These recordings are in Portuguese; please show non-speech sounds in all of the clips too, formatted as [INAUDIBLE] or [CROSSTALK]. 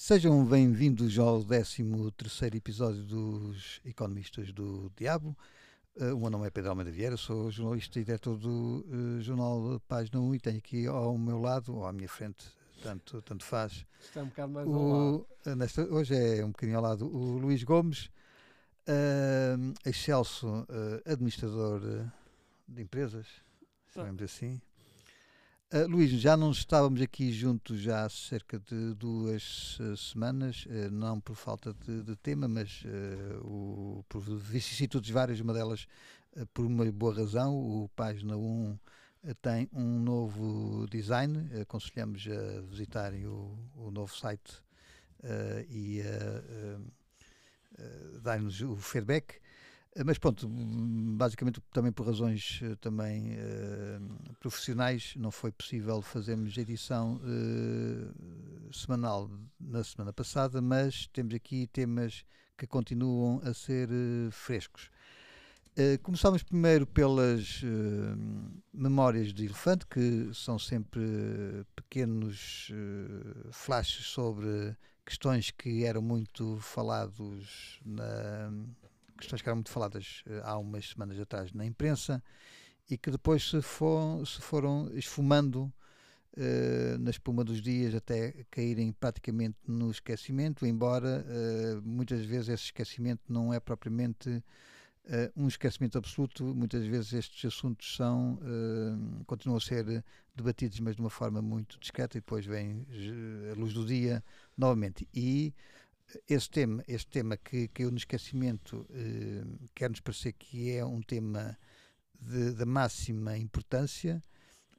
Sejam bem-vindos ao 13 episódio dos Economistas do Diabo. Uh, o meu nome é Pedro Almeida Vieira, sou jornalista e diretor do uh, jornal Página 1 e tenho aqui ao meu lado, ou à minha frente, tanto, tanto faz. Está um bocado mais o, ao lado. Uh, nesta, hoje é um bocadinho ao lado o Luís Gomes, uh, excelso administrador de empresas, chamemos assim. Uh, Luís, já não estávamos aqui juntos já há cerca de duas uh, semanas, uh, não por falta de, de tema, mas o, por vicissitudes várias, uma delas por uma boa razão. O Página 1 tem um novo design, aconselhamos a visitarem o, o novo site e a dar-nos o feedback. Mas pronto, basicamente também por razões eh, também uh, profissionais não foi possível fazermos edição uh, semanal na semana passada, mas temos aqui temas que continuam a ser uh, frescos. começamos primeiro pelas memórias de elefante, que são sempre pequenos flashes sobre questões que eram muito falados na questões que eram muito faladas uh, há umas semanas atrás na imprensa e que depois se, for, se foram esfumando uh, na espuma dos dias até caírem praticamente no esquecimento, embora uh, muitas vezes esse esquecimento não é propriamente um esquecimento absoluto, muitas vezes estes assuntos são, continuam a ser debatidos, mas de uma forma muito discreta e depois vem a luz do dia novamente. E esse tema, este tema que caiu no esquecimento, eh, quer-nos parecer que é um tema de máxima importância,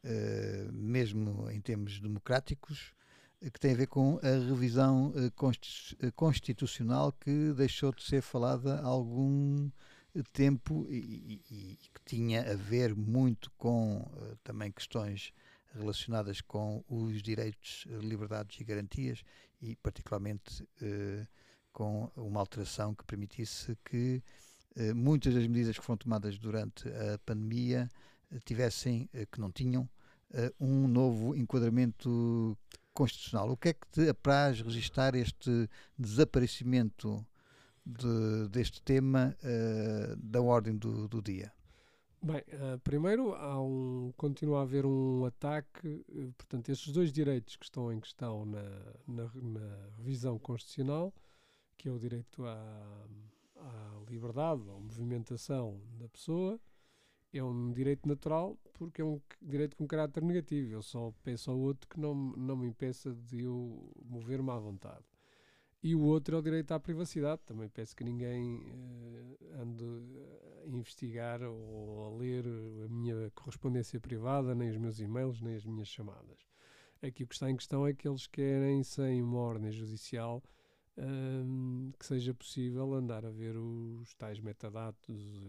eh, mesmo em termos democráticos, eh, que tem a ver com a revisão eh, eh, constitucional que deixou de ser falada há algum tempo e, e, e que tinha a ver muito com eh, também questões relacionadas com os direitos, liberdades e garantias e particularmente eh, com uma alteração que permitisse que eh, muitas das medidas que foram tomadas durante a pandemia eh, tivessem, que não tinham, um novo enquadramento constitucional. O que é que te apraz registar este desaparecimento de, deste tema da ordem do, do dia? Bem, uh, primeiro há um, continua a haver um ataque, uh, portanto, estes dois direitos que estão em questão na, na, na revisão constitucional, que é o direito à, à liberdade, à movimentação da pessoa, é um direito natural porque é um direito com caráter negativo. Eu só peço ao outro que não, não me impeça de eu mover-me à vontade. E o outro é o direito à privacidade. Também peço que ninguém uh, ande a investigar ou a ler a minha correspondência privada, nem os meus e-mails, nem as minhas chamadas. Aqui o que está em questão é que eles querem, sem uma ordem judicial, um, que seja possível andar a ver os tais metadados e,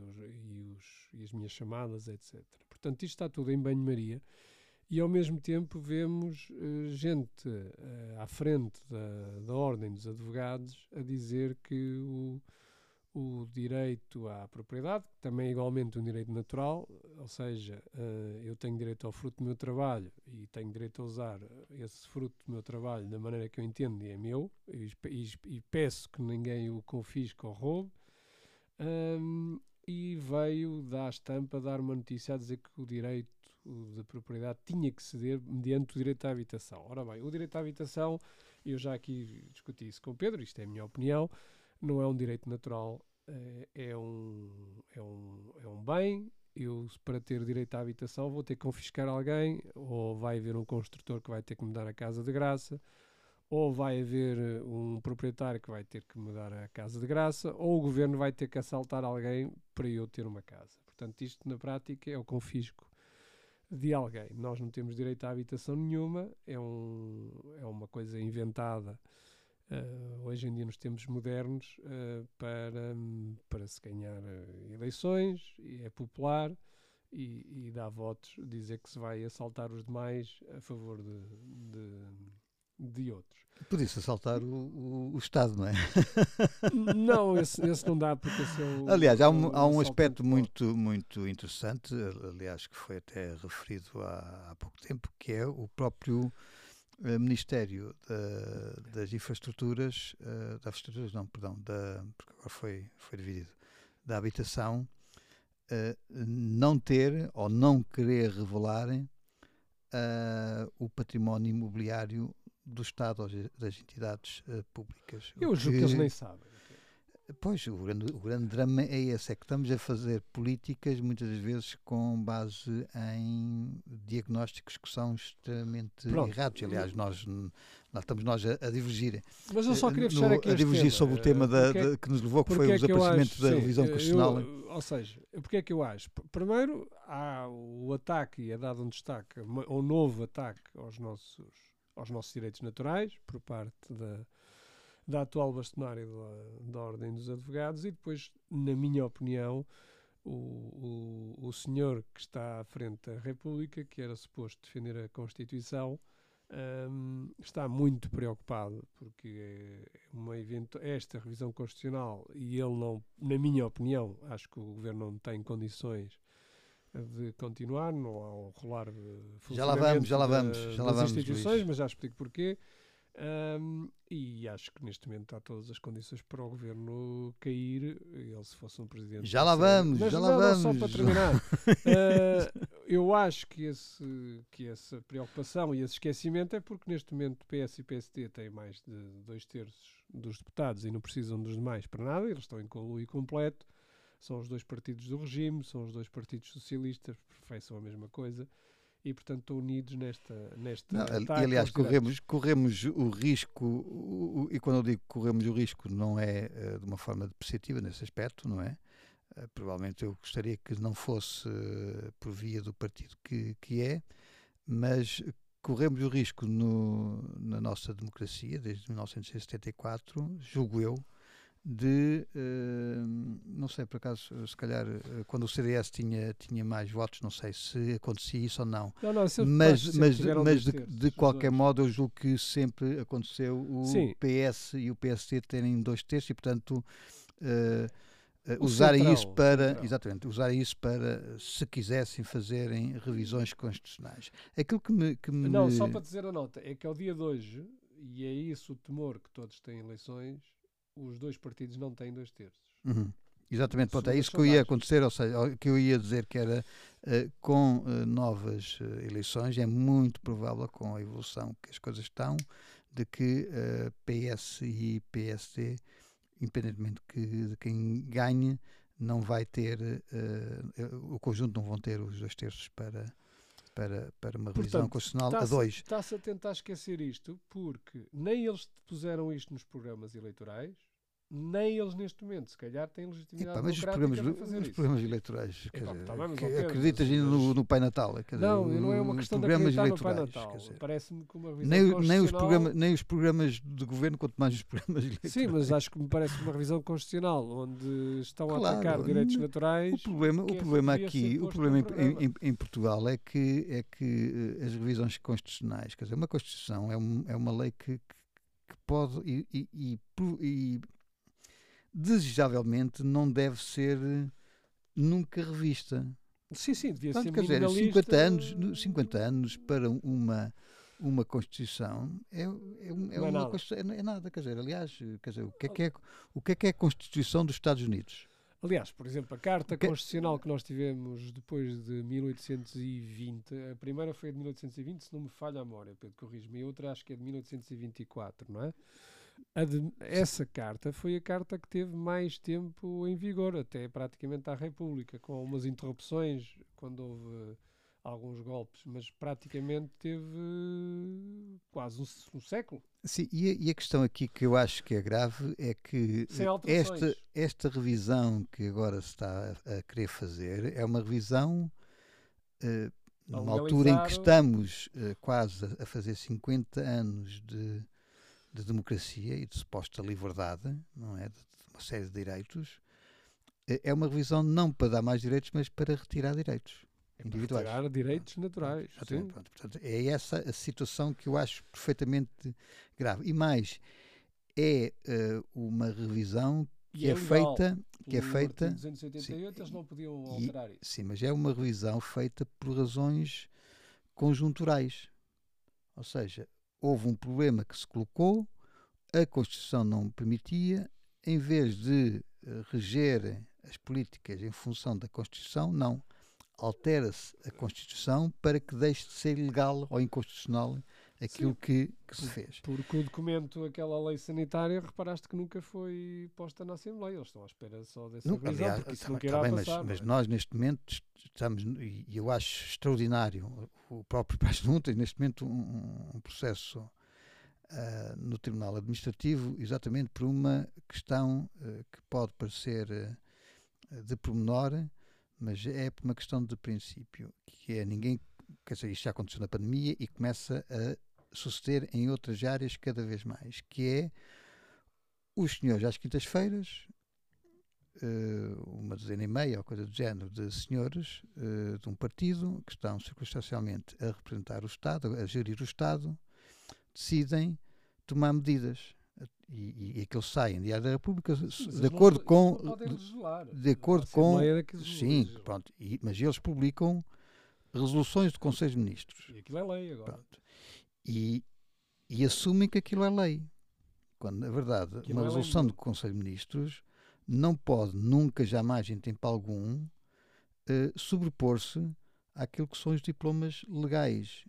os, e as minhas chamadas, etc. Portanto, isto está tudo em banho-maria e ao mesmo tempo vemos uh, gente uh, à frente da, da Ordem dos Advogados a dizer que o, o direito à propriedade, que também é igualmente um direito natural, ou seja, uh, eu tenho direito ao fruto do meu trabalho e tenho direito a usar esse fruto do meu trabalho da maneira que eu entendo e é meu, e, peço que ninguém o confisque ou roube. Um, e veio da estampa dar uma notícia a dizer que o direito da propriedade tinha que ceder mediante o direito à habitação. Ora bem, o direito à habitação, eu já aqui discuti isso com o Pedro, isto é a minha opinião, não é um direito natural, é, é um, é, um, é um bem. Eu, para ter direito à habitação, vou ter que confiscar alguém, ou vai haver um construtor que vai ter que me dar a casa de graça, ou vai haver um proprietário que vai ter que me dar a casa de graça, ou o governo vai ter que assaltar alguém para eu ter uma casa. Portanto, isto na prática é o confisco de alguém. Nós não temos direito à habitação nenhuma, é, um, é uma coisa inventada uh, hoje em dia nos tempos modernos uh, para, para se ganhar uh, eleições, e é popular e, e dá votos dizer que se vai assaltar os demais a favor de, de de outros. Podia-se assaltar o, o, o, Estado, não é? Não, esse, esse não dá, porque esse é o, Aliás, há um, há um aspecto muito, muito interessante, aliás, que foi até referido há, há pouco tempo, que é o próprio uh, Ministério da, das Infraestruturas, uh, das infraestruturas não, perdão, da, porque agora foi, foi dividido, da habitação, uh, não ter ou não querer revelar o património imobiliário do Estado ou das entidades públicas. Eu julgo que eles nem sabem. Pois, o grande, o grande drama é esse, é que estamos a fazer políticas muitas vezes com base em diagnósticos que são extremamente Pronto. errados. Aliás, nós lá estamos nós a, a, divergir. Mas eu só queria eh, fechar no, aqui A divergir tema. sobre o tema da, é, que nos levou, que foi é o desaparecimento da revisão constitucional. Eu, ou seja, porque é que eu acho? Primeiro, há o ataque, e é dado um destaque, um novo ataque aos nossos, aos nossos direitos naturais, por parte da da atual bastonária da, da Ordem dos Advogados e depois, na minha opinião, o, o, o senhor que está à frente da República, que era suposto defender a Constituição, um, está muito preocupado porque é uma evento, esta revisão constitucional e ele não, na minha opinião, acho que o governo não tem condições de continuar, não ao rolar já lá vamos, já lá vamos, já lá vamos, instituições, Luís. mas já explico porquê. Um, e acho que neste momento há todas as condições para o governo cair. Ele, se fosse um presidente. Já lá vamos, Mas já não, lá vamos. Só para terminar, uh, [LAUGHS] eu acho que, esse, que essa preocupação e esse esquecimento é porque neste momento PS e PSD têm mais de dois terços dos deputados e não precisam dos demais para nada, eles estão em conluio completo. São os dois partidos do regime, são os dois partidos socialistas, professam a mesma coisa e portanto estão unidos nesta nesta não, aliás corremos corremos o risco o, o, e quando eu digo corremos o risco não é uh, de uma forma depreciativa nesse aspecto não é? Uh, provavelmente eu gostaria que não fosse uh, por via do partido que que é mas corremos o risco no, na nossa democracia desde 1974 julgo eu de, uh, não sei por acaso, se calhar uh, quando o CDS tinha, tinha mais votos, não sei se acontecia isso ou não, não, não mas, mas, mas de, de qualquer modo eu julgo que sempre aconteceu o Sim. PS e o PSD terem dois terços e portanto uh, usar central, isso para exatamente usar isso para se quisessem fazerem revisões constitucionais. Aquilo que me, que me... não só para dizer a nota é que ao dia de hoje e é isso o temor que todos têm eleições os dois partidos não têm dois terços. Uhum. Exatamente, pronto, é isso que eu ia acontecer, ou seja, que eu ia dizer que era uh, com uh, novas uh, eleições, é muito provável com a evolução que as coisas estão, de que PS e PSD, independentemente que, de quem ganhe, não vai ter, o conjunto não vão ter os dois terços para, para, para uma revisão constitucional a dois. Está-se a tentar esquecer isto porque nem eles puseram isto nos programas eleitorais, nem eles neste momento, se calhar, têm legitimidade mas os programas, os programas eleitorais, Epa, dizer, tá que, acreditas ainda no, no, Pai Natal? Dizer, não, não é uma questão de acreditar no Pai Natal. Parece-me que uma revisão nem, nem, os programas, nem os programas de governo, quanto mais os programas eleitorais. Sim, mas acho que me parece uma revisão constitucional, onde estão claro, a atacar direitos naturais. O problema, o problema aqui, o problema em, em, em, Portugal é que, é que eh, as revisões constitucionais, quer dizer, uma Constituição é, um, é uma lei que, que pode e, e, e desejavelmente não deve ser nunca revista. Sim, sim, devia Portanto, ser quer dizer, 50 anos, 50 anos para uma uma Constituição é, é, é, é uma nada. É, é, nada, quer dizer, aliás, quer dizer, o que é que é, o que é, que é a Constituição dos Estados Unidos? Aliás, por exemplo, a Carta que... Constitucional que nós tivemos depois de 1820, a primeira foi de 1820, se não me falha a memória, Pedro, corrijo-me, e a outra acho que é de 1824, não é? Essa carta foi a carta que teve mais tempo em vigor, até praticamente à República, com algumas interrupções quando houve alguns golpes, mas praticamente teve quase um, um século. Sim, e a, e a, questão aqui que eu acho que é grave é que esta, esta revisão que agora se está a, a querer fazer é uma revisão uh, numa altura em que estamos uh, quase a fazer 50 anos de de democracia e de suposta liberdade, não é? De, de uma série de direitos, é, é uma revisão não para dar mais direitos, mas para retirar direitos é individuais. Retirar direitos naturais. Pronto, portanto, é essa a situação que eu acho perfeitamente grave. E mais, é uh, uma revisão que é, é feita que é feita 288 sim, eles não podiam alterar isso. Sim, mas é uma revisão feita por razões conjunturais. Ou seja, houve um problema que se colocou, a Constituição não permitia, em vez de uh, reger as políticas em função da Constituição, não. Altera-se a Constituição para que deixe de ser ilegal ou inconstitucional aquilo que, que, se fez. Porque o documento, aquela lei sanitária, reparaste que nunca foi posta na Assembleia. Eles estão à espera só dessa não, revisão, aliás, porque isso tá, nunca tá irá bem, passar. Mas, mas, é? nós, neste momento, estamos, e eu acho extraordinário, o próprio [LAUGHS] Presidente tem neste momento um, um processo uh, no Tribunal Administrativo, exatamente por uma questão uh, que pode parecer uh, de pormenor, mas é por uma questão de princípio, que é ninguém, quer dizer, isto já aconteceu na pandemia e começa a suceder em outras áreas cada vez mais, que é os senhores às quintas-feiras, uh, uma dezena e meia ou coisa do género de senhores uh, de um partido que estão circunstancialmente a representar o Estado, a gerir o Estado, decidem tomar medidas. E, e aqueles saem Diário da República de acordo não, com de, de acordo com sim pronto e, mas eles publicam resoluções do Conselho de Ministros e aquilo é lei agora pronto. E, e assumem que aquilo é lei. Quando, na verdade, aquilo uma é resolução do Conselho de Ministros não pode nunca, jamais, em tempo algum, uh, sobrepor-se àquilo que são os diplomas legais.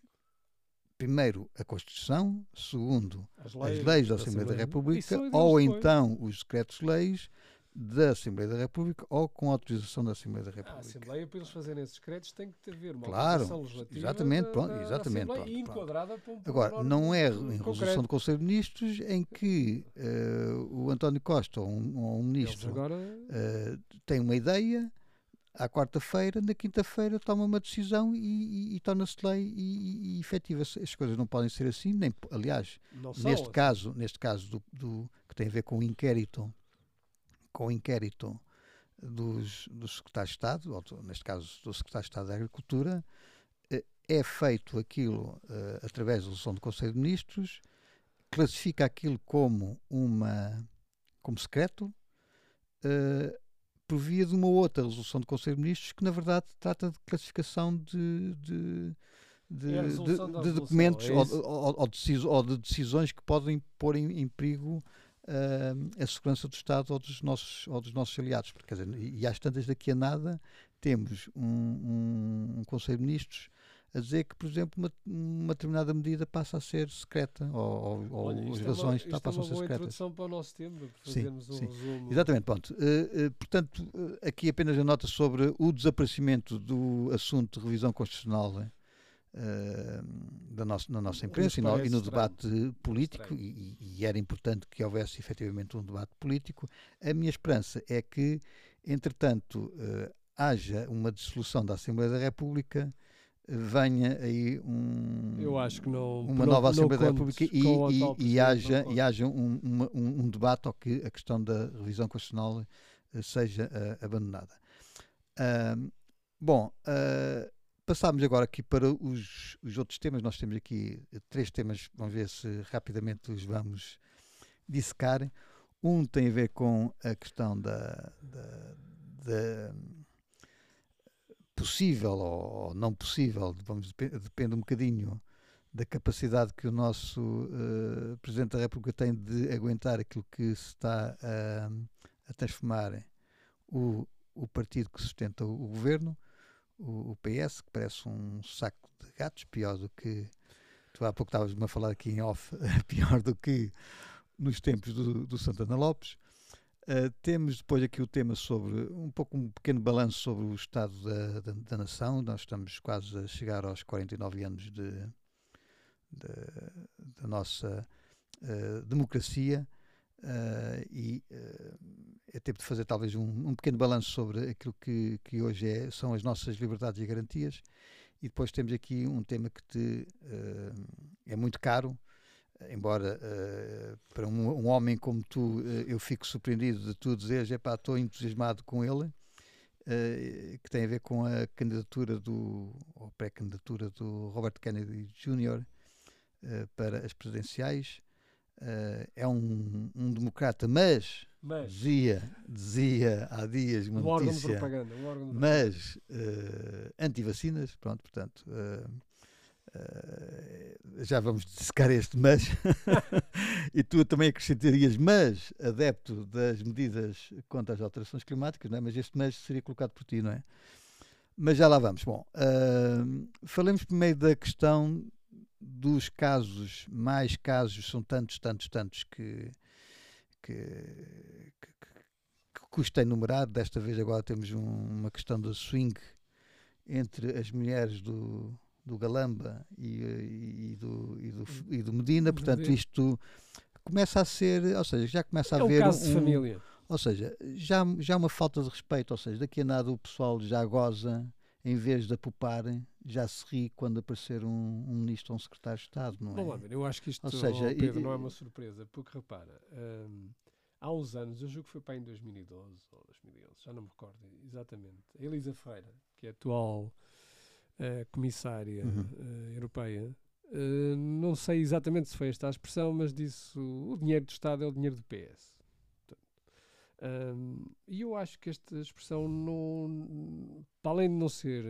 Primeiro, a Constituição. Segundo, as leis, as leis da, da Assembleia da República. Ou então os decretos-leis da Assembleia da República ou com autorização da Assembleia da República. A Assembleia, para eles fazerem esses créditos, tem que haver uma claro, legislativa exatamente, da, pronto, exatamente, da pronto, enquadrada para um Agora, não é em resolução do Conselho de Ministros em que uh, o António Costa ou um, ou um ministro agora... uh, tem uma ideia, à quarta-feira, na quinta-feira toma uma decisão e, e, e torna-se lei e, e, efetiva. As coisas não podem ser assim, nem, aliás, neste assim. caso, neste caso do, do, que tem a ver com o inquérito com o inquérito dos, dos secretários de Estado, ou neste caso do secretário de Estado da Agricultura, eh, é feito aquilo uh, através da resolução do Conselho de Ministros, classifica aquilo como uma como secreto, uh, por via de uma outra resolução do Conselho de Ministros que na verdade trata de classificação de, de de, é de, de documentos é ou, ou, ou, ou, de decisões que podem pôr em, em perigo uh, a segurança do Estado ou dos nossos, ou dos nossos aliados. Porque, quer dizer, e às tantas daqui a nada temos um, um, um Conselho de Ministros a dizer que, por exemplo, uma, uma determinada medida passa a ser secreta ou, ou, Olha, as razões é uma, passam é a ser secretas. introdução para o nosso tema, para fazermos sim, um sim. resumo. Exatamente, pronto. Uh, uh, portanto, uh, aqui apenas a nota sobre o desaparecimento do assunto de revisão constitucional uh, da nossa, na nossa imprensa e no, e no, debate político, e, e, era importante que houvesse efetivamente um debate político. A minha esperança é que, entretanto, uh, haja uma dissolução da Assembleia da República venha aí um, não, uma nova Assembleia da República e, e, e haja, e haja um, uma, um, um, debate ao que a questão da revisão constitucional uh, seja abandonada. Uh, bom, Passámos agora aqui para os, os outros temas. Nós temos aqui três temas, vamos ver se rapidamente os vamos dissecar. Um tem a ver com a questão da, da, da possível ou não possível, vamos, depende um bocadinho da capacidade que o nosso uh, Presidente da República tem de aguentar aquilo que se está uh, a transformar o, o partido que sustenta o, o governo o, o, PS, que parece um saco de gatos, pior do que. Tu há pouco estavas-me a falar aqui em off, [LAUGHS] pior do que nos tempos do, do Santana Lopes. Uh, temos depois aqui o tema sobre um pouco um pequeno balanço sobre o estado da, da, da, nação. Nós estamos quase a chegar aos 49 anos de, de da nossa uh, democracia uh, e é tempo de fazer talvez um, um pequeno balanço sobre aquilo que, que hoje é, são as nossas liberdades e garantias. E depois temos aqui um tema que te, uh, é muito caro, embora uh, para um, um, homem como tu uh, eu fico surpreendido de tu dizeres, epá, estou entusiasmado com ele, que tem a ver com a candidatura do, ou pré-candidatura do Robert Kennedy Jr. para as presidenciais. É um, um democrata, mas mas, dizia, dizia há dias uma um notícia, órgão de propaganda, um órgão de mas uh, anti-vacinas, pronto, portanto, uh, Uh, já vamos dissecar este mas [LAUGHS] e tu também acrescentarias mas adepto das medidas contra as alterações climáticas, não é? mas este mas seria colocado por ti, não é? Mas já lá vamos. Bom, uh, falemos primeiro da questão dos casos, mais casos, são tantos, tantos, tantos que, que, que, que custa enumerar. Desta vez agora temos um, uma questão do swing entre as mulheres do, do Galamba e, e, do, e, do, e do Medina, portanto isto começa a ser, ou seja, já começa a é haver um caso de família. Ou seja, já, já uma falta de respeito, ou seja, daqui a nada o pessoal já goza, em vez de apupar, já se ri quando aparecer um, um ministro ou um secretário de Estado, não é? Bom, eu acho que isto, ou seja, oh, Pedro, e, não é uma surpresa, porque repara, hum, há uns anos, eu julgo que foi para em 2012 ou 2011, já não me recordo exatamente, a Elisa Ferreira, que é atual uh, comissária uhum. uh, europeia, uh, não sei exatamente se foi esta a expressão, mas disse o dinheiro do Estado é o dinheiro do PS. E eu acho que esta expressão não, para além de não ser,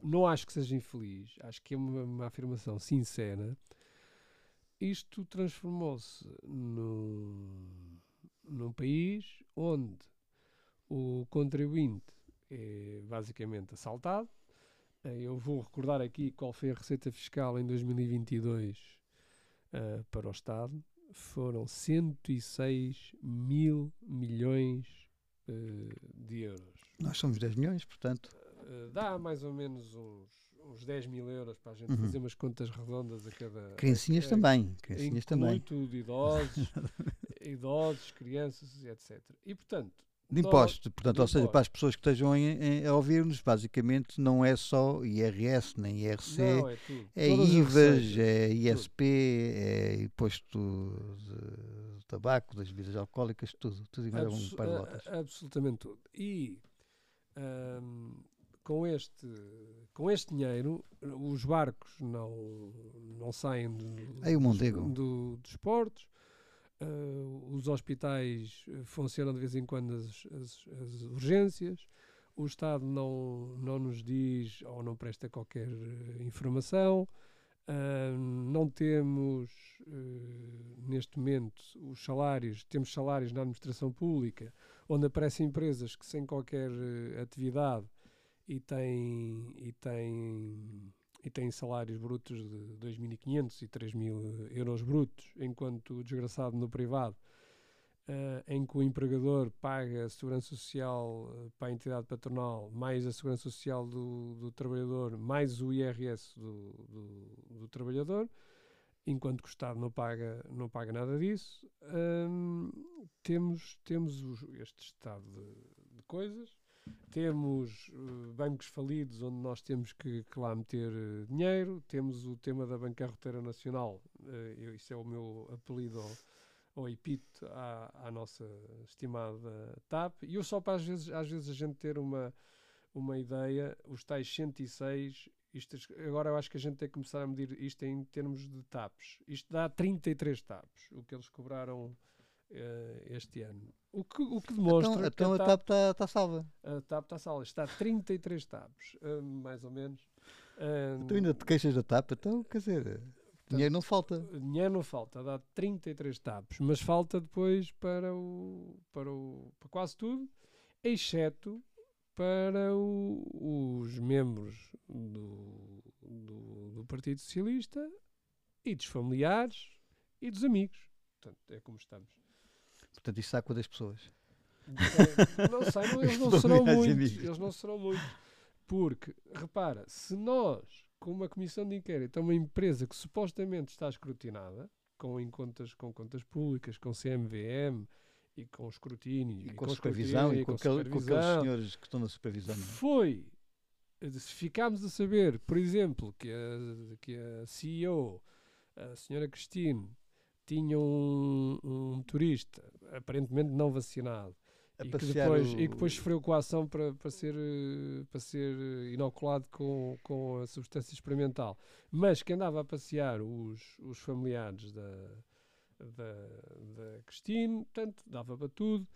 não acho que seja infeliz, acho que é uma, uma afirmação sincera. Isto transformou-se num, num país onde o contribuinte é basicamente assaltado. Eu vou recordar aqui qual foi a receita fiscal em 2022 uh, para o Estado foram 106 mil milhões uh, de euros. Nós somos 10 milhões, portanto. Uh, dá mais ou menos uns, uns 10 mil euros para a gente uhum. fazer umas contas redondas a cada. Criancinhas a, também. Criancinhas também. tudo, idosos, [LAUGHS] idosos, crianças, etc. E portanto, de impostos, portanto, de ou seja, para as pessoas que estejam a ouvir-nos, basicamente não é só IRS nem IRC, não, é, é IVAs, é ISP, é imposto de tabaco, das bebidas alcoólicas, tudo, tudo e mais algum par de lotas. Absolutamente tudo. E um, com, este, com este dinheiro, os barcos não, não saem do, Aí o Mondego. Do, dos portos, Uh, os hospitais eh, funcionam de vez em quando as, as, as, urgências, o Estado não, não nos diz ou não presta qualquer uh, informação, uh, não temos neste momento os salários, temos salários na administração pública, onde aparecem empresas que sem qualquer atividade e têm, e têm e têm salários brutos de 2.500 e 3.000 euros brutos, enquanto o desgraçado no privado, uh, em que o empregador paga a segurança social uh, para a entidade patronal, mais a segurança social do, do trabalhador, mais o IRS do, do, do, trabalhador, enquanto que o Estado não paga, não paga nada disso, um, temos, temos este estado de, de coisas temos uh, bancos falidos onde nós temos que, que lá meter uh, dinheiro, temos o tema da bancarroteira nacional, uh, isso é o meu apelido ao epíteto à, à, nossa estimada TAP, e eu só para às vezes, às vezes a gente ter uma, uma ideia, os tais 106, isto, agora eu acho que a gente tem que começar a medir isto em termos de TAPs, isto dá 33 TAPs, o que eles cobraram este ano. O que, o que demonstra. Então, então a TAP está tá salva. A TAP está salva. Está a 33 TAPs, uh, mais ou menos. Uh, tu ainda te queixas da TAP, então quer dizer. Portanto, dinheiro não falta. Dinheiro não falta, dá 33 TAPs, mas falta depois para, o, para, o, para quase tudo, exceto para o, os membros do, do, do, Partido Socialista e dos familiares e dos amigos. Portanto, é como estamos. Portanto, isso saco das pessoas. Não, não sei, não, eles não serão muitos. Eles não serão muitos. Porque, repara, se nós, com uma comissão de inquérito, é uma empresa que supostamente está escrutinada, com, em contas, com contas públicas, com CMVM e com escrutínio e, e com, com supervisão e, com, com, aquele, com, aqueles senhores que estão na supervisão. É? Foi. Se ficámos a saber, por exemplo, que a, que a CEO, a senhora Cristine, tinha um, um turista aparentemente não vacinado e que, depois, o... e que depois sofreu coação para, para, ser, para ser inoculado com, com a substância experimental, mas que andava a passear os, os familiares da, da, da Cristine, portanto, dava para tudo,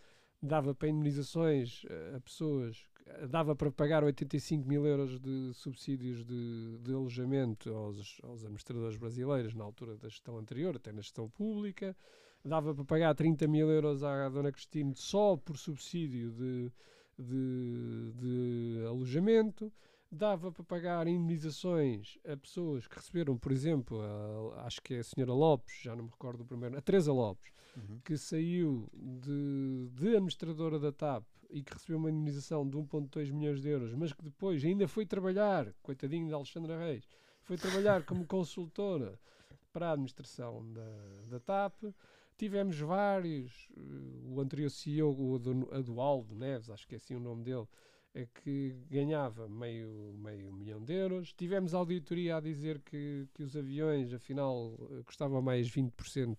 dava para indemnizações a pessoas dava para pagar 85 mil euros de subsídios de, de alojamento aos, aos administradores brasileiros na altura da gestão anterior, até na gestão pública. Dava para pagar 30 mil euros à Dona Cristina só por subsídio de, de, de alojamento dava para pagar indemnizações a pessoas que receberam, por exemplo, a, acho que é a senhora Lopes, já não me recordo o primeiro, a Teresa Lopes, uhum. que saiu de, de administradora da TAP e que recebeu uma indemnização de 1.2 milhões de euros, mas que depois ainda foi trabalhar, coitadinho de Alexandra Reis, foi trabalhar como [LAUGHS] consultora para a administração da, da TAP. Tivemos vários, eh, o anterior CEO, o Adualdo Neves, acho que é assim o nome dele, é que ganhava meio, meio milhão de euros. Tivemos auditoria a dizer que, que os aviões, afinal, eh, custavam mais 20%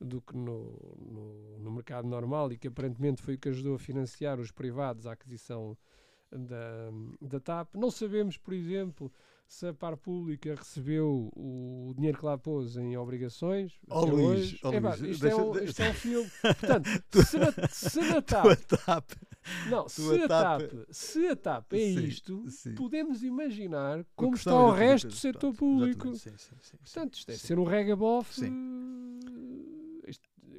do que no, no, no, mercado normal e que aparentemente foi o que ajudou a financiar os privados a aquisição da, da TAP. Não sabemos, por exemplo, se a par pública recebeu o dinheiro que lá pôs em obrigações. Oh, Luís, oh, é, Luís, isto, deixa, é um, isto é um [LAUGHS] filme. Portanto, se, na, se na [LAUGHS] TAP. TAP não, se a, TAP, se a TAP é sim, isto, sim. podemos imaginar como está o resto do setor público. Sim, Portanto, isto deve ser um regabof. Isto,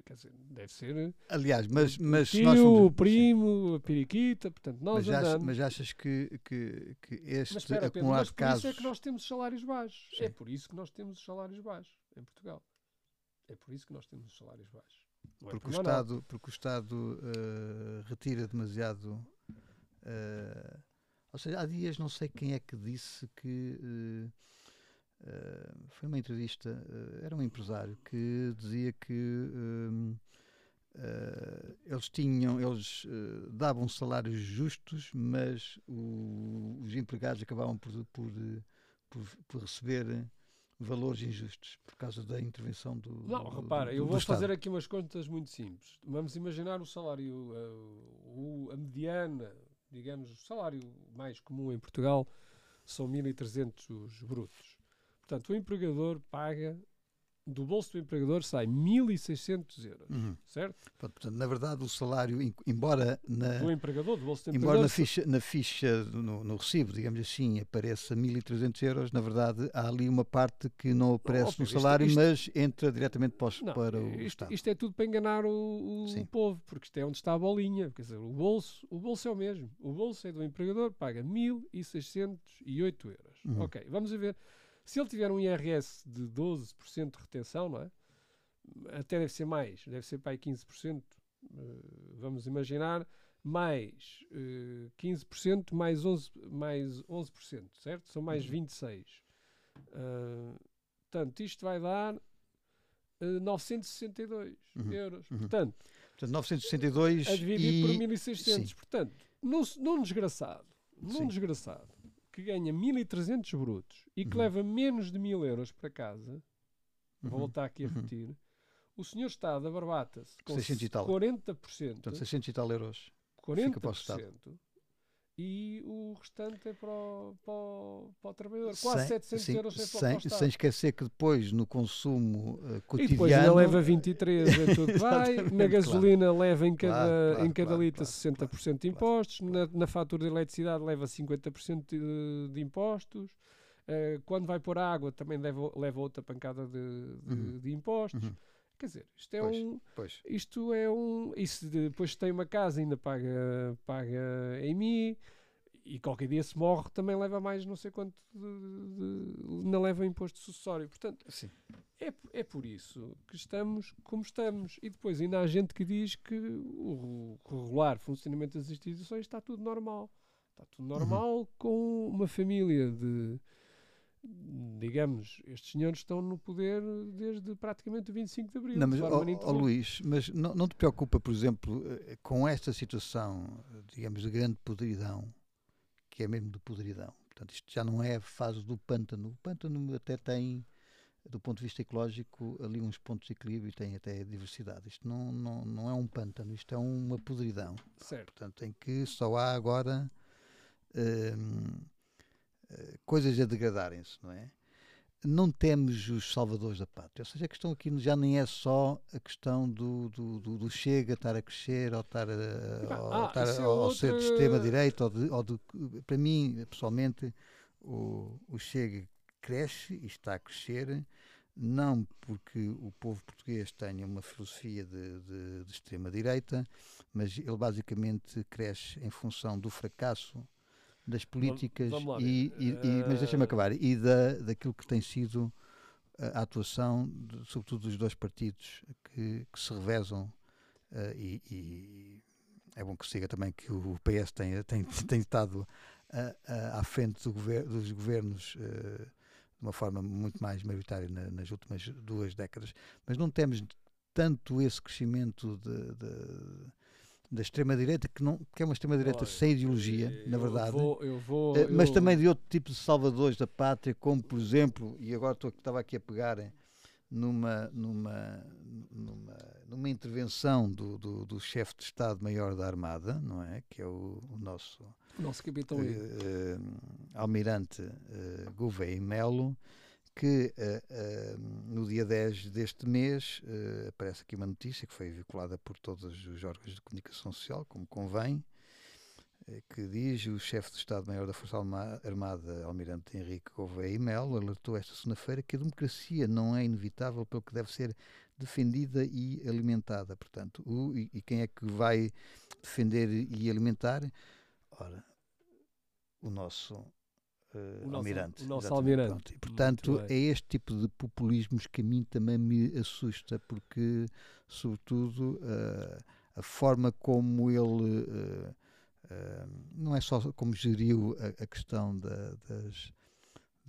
quer dizer, deve ser. Aliás, mas, mas tio, nós fomos, o primo, a periquita, portanto, nós mas andamos. mas achas que, que, que este mas espera, Pedro, mas por casos... isso é que nós temos salários baixos. É por isso que nós temos salários baixos em Portugal. É por isso que nós temos salários baixos. É porque, o Estado, porque o Estado uh, retira demasiado. Uh, ou seja, há dias não sei quem é que disse que. Uh, foi uma entrevista, era um empresário que dizia que eles tinham, eles davam salários justos, mas o, os empregados acabavam por, por, por, por receber valores injustos por causa da intervenção do. Não, do, repara, do, eu do vou Estado. fazer aqui umas contas muito simples. Vamos imaginar o salário, uh, a mediana, digamos, o salário mais comum em Portugal são 1.300 brutos. Portanto, o empregador paga do bolso do empregador sai 1.600 euros, uhum. certo? Portanto, na verdade, o salário, embora na, do empregador, do bolso do embora empregador, na ficha, na ficha no, no recibo, digamos assim, apareça 1.300 euros, na verdade, há ali uma parte que não aparece oh, no salário, isto, isto, mas entra diretamente para, não, para o isto, Estado. Isto é tudo para enganar o, o povo, porque isto é onde está a bolinha. Quer dizer, o bolso, o bolso é o mesmo. O bolso é do empregador, paga 1.608 euros. Uhum. Ok, vamos ver se ele tiver um IRS de 12% de retenção, não é? Até deve ser mais, deve ser para aí 15%, uh, vamos imaginar, mais uh, 15% mais 11%, mais 11%, certo? São mais 26%. Uhum. Uh, portanto, isto vai dar uh, eh, 962 uhum. euros. Uhum. Portanto, portanto, 962 a dividir e... por 1600. Portanto, num, num desgraçado, num Sim. desgraçado que ganha 1.300 brutos e que uhum. leva menos de 1.000 euros para casa, uhum. vou voltar aqui a uhum. repetir, o senhor Estado abarbata-se com 600 e tal. 40%. Portanto, 600 e tal euros. 40%. E o restante é para o, para o, para o trabalhador. Quase sem, 700 sim, euros é sem, Estado. Sem esquecer que depois no consumo uh, cotidiano... E depois ainda leva 23 em tudo [LAUGHS] vai. Na gasolina claro. leva em cada, claro, claro, em cada litro 60% de impostos. Na, na, fatura de eletricidade leva 50% de, de impostos. Uh, quando vai pôr água também leva, leva outra pancada de, de, uhum. de impostos. Uhum. Quer dizer, isto é pois, um. Pois. Isto é um. E se depois tem uma casa, ainda paga, paga em mim. E qualquer dia se morre, também leva mais não sei quanto. De, de, não leva imposto sucessório. Portanto, Sim. É, é por isso que estamos como estamos. E depois ainda há gente que diz que o regular funcionamento das instituições está tudo normal. Está tudo normal uhum. com uma família de digamos, estes senhores estão no poder desde praticamente o 25 de Abril. Não, mas, oh, Luís, mas não, não, te preocupa, por exemplo, eh, com esta situação, digamos, de grande podridão, que é mesmo de podridão. Portanto, isto já não é a fase do pântano. O pântano até tem, do ponto de vista ecológico, ali uns pontos de equilíbrio e tem até diversidade. Isto não, não, não é um pântano, isto é uma podridão. Certo. Portanto, em que só há agora... Hum, coisas a degradarem-se, não é? Não temos os salvadores da pátria. Ou seja, a questão aqui já nem é só a questão do, do, do, do Chega estar a crescer ou estar, a, Ah, ou estar é ou, ser de extrema-direita. Ou de, ou de- para mim, pessoalmente, o, o Chega cresce e está a crescer não porque o povo português tenha uma filosofia de, de, de extrema-direita, mas ele basicamente cresce em função do fracasso das políticas vamos lá e, e- e- mas deixa-me Eh, acabar. E da, daquilo que tem sido a, atuação de- sobretudo dos dois partidos que, que se revezam eh, e, e é bom que se diga também que o PS tem, tem, [LAUGHS] tem estado a- a- à frente do gover- dos governos de uma forma muito mais maioritária na- nas últimas duas décadas, mas não temos tanto esse crescimento de- de- da extrema-direita, que, não, que é uma extrema-direita sem ideologia, na verdade. Vou, eu vou, Eh, mas também de outro tipo de salvadores da pátria, como por exemplo, e agora estou, estava aqui a pegar eh, numa, numa, numa, numa intervenção do, do, do chefe de Estado-Maior da Armada, não é? Que é o, o nosso o nosso capitão eh, eh, almirante eh, Gouveia Melo, que eh, eh, no dia 10 deste mês eh, aparece aqui uma notícia que foi vinculada por todos os órgãos de comunicação social, como convém, que diz o chefe de Estado-Maior da Força Armada, Almirante Henrique Gouveia Melo, alertou esta segunda-feira que a democracia não é inevitável pelo que deve ser defendida e alimentada. Portanto, o, e, e quem é que vai defender e alimentar? Ora, o nosso eh, O nosso- almirante. o nosso almirante. pronto. E, portanto, é este tipo de populismos que a mim também me assusta, porque, sobretudo, eh, a forma como ele. eh, não é só como geriu a, a questão da- das.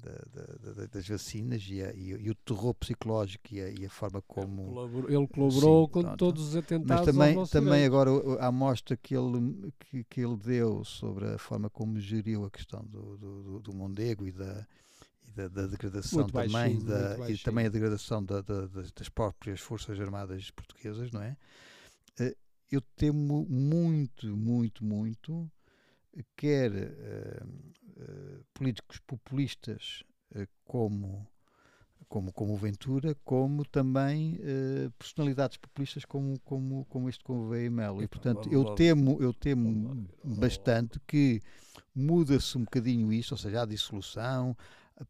Da- da- da- das vacinas e, a- e o- e o terror psicológico e a, e a forma como Colaborou- ele colaborou Sim, com pronto. todos os atentados mas também, também agora a amostra que ele, que, que ele deu sobre a forma como geriu a questão do, do, do- do Mondego e da, da, da degradação Muito também, baixinho, da, e também a degradação da- da- das, das próprias Forças Armadas Portuguesas, não é? Eh, Eu temo muito, muito, muito, quer eh, eh, políticos populistas eh, como como, como o Ventura, como também eh, personalidades populistas como, como, como este e Melo. E, portanto, eu temo, eu temo bastante que muda-se um bocadinho isso, ou seja, há dissolução,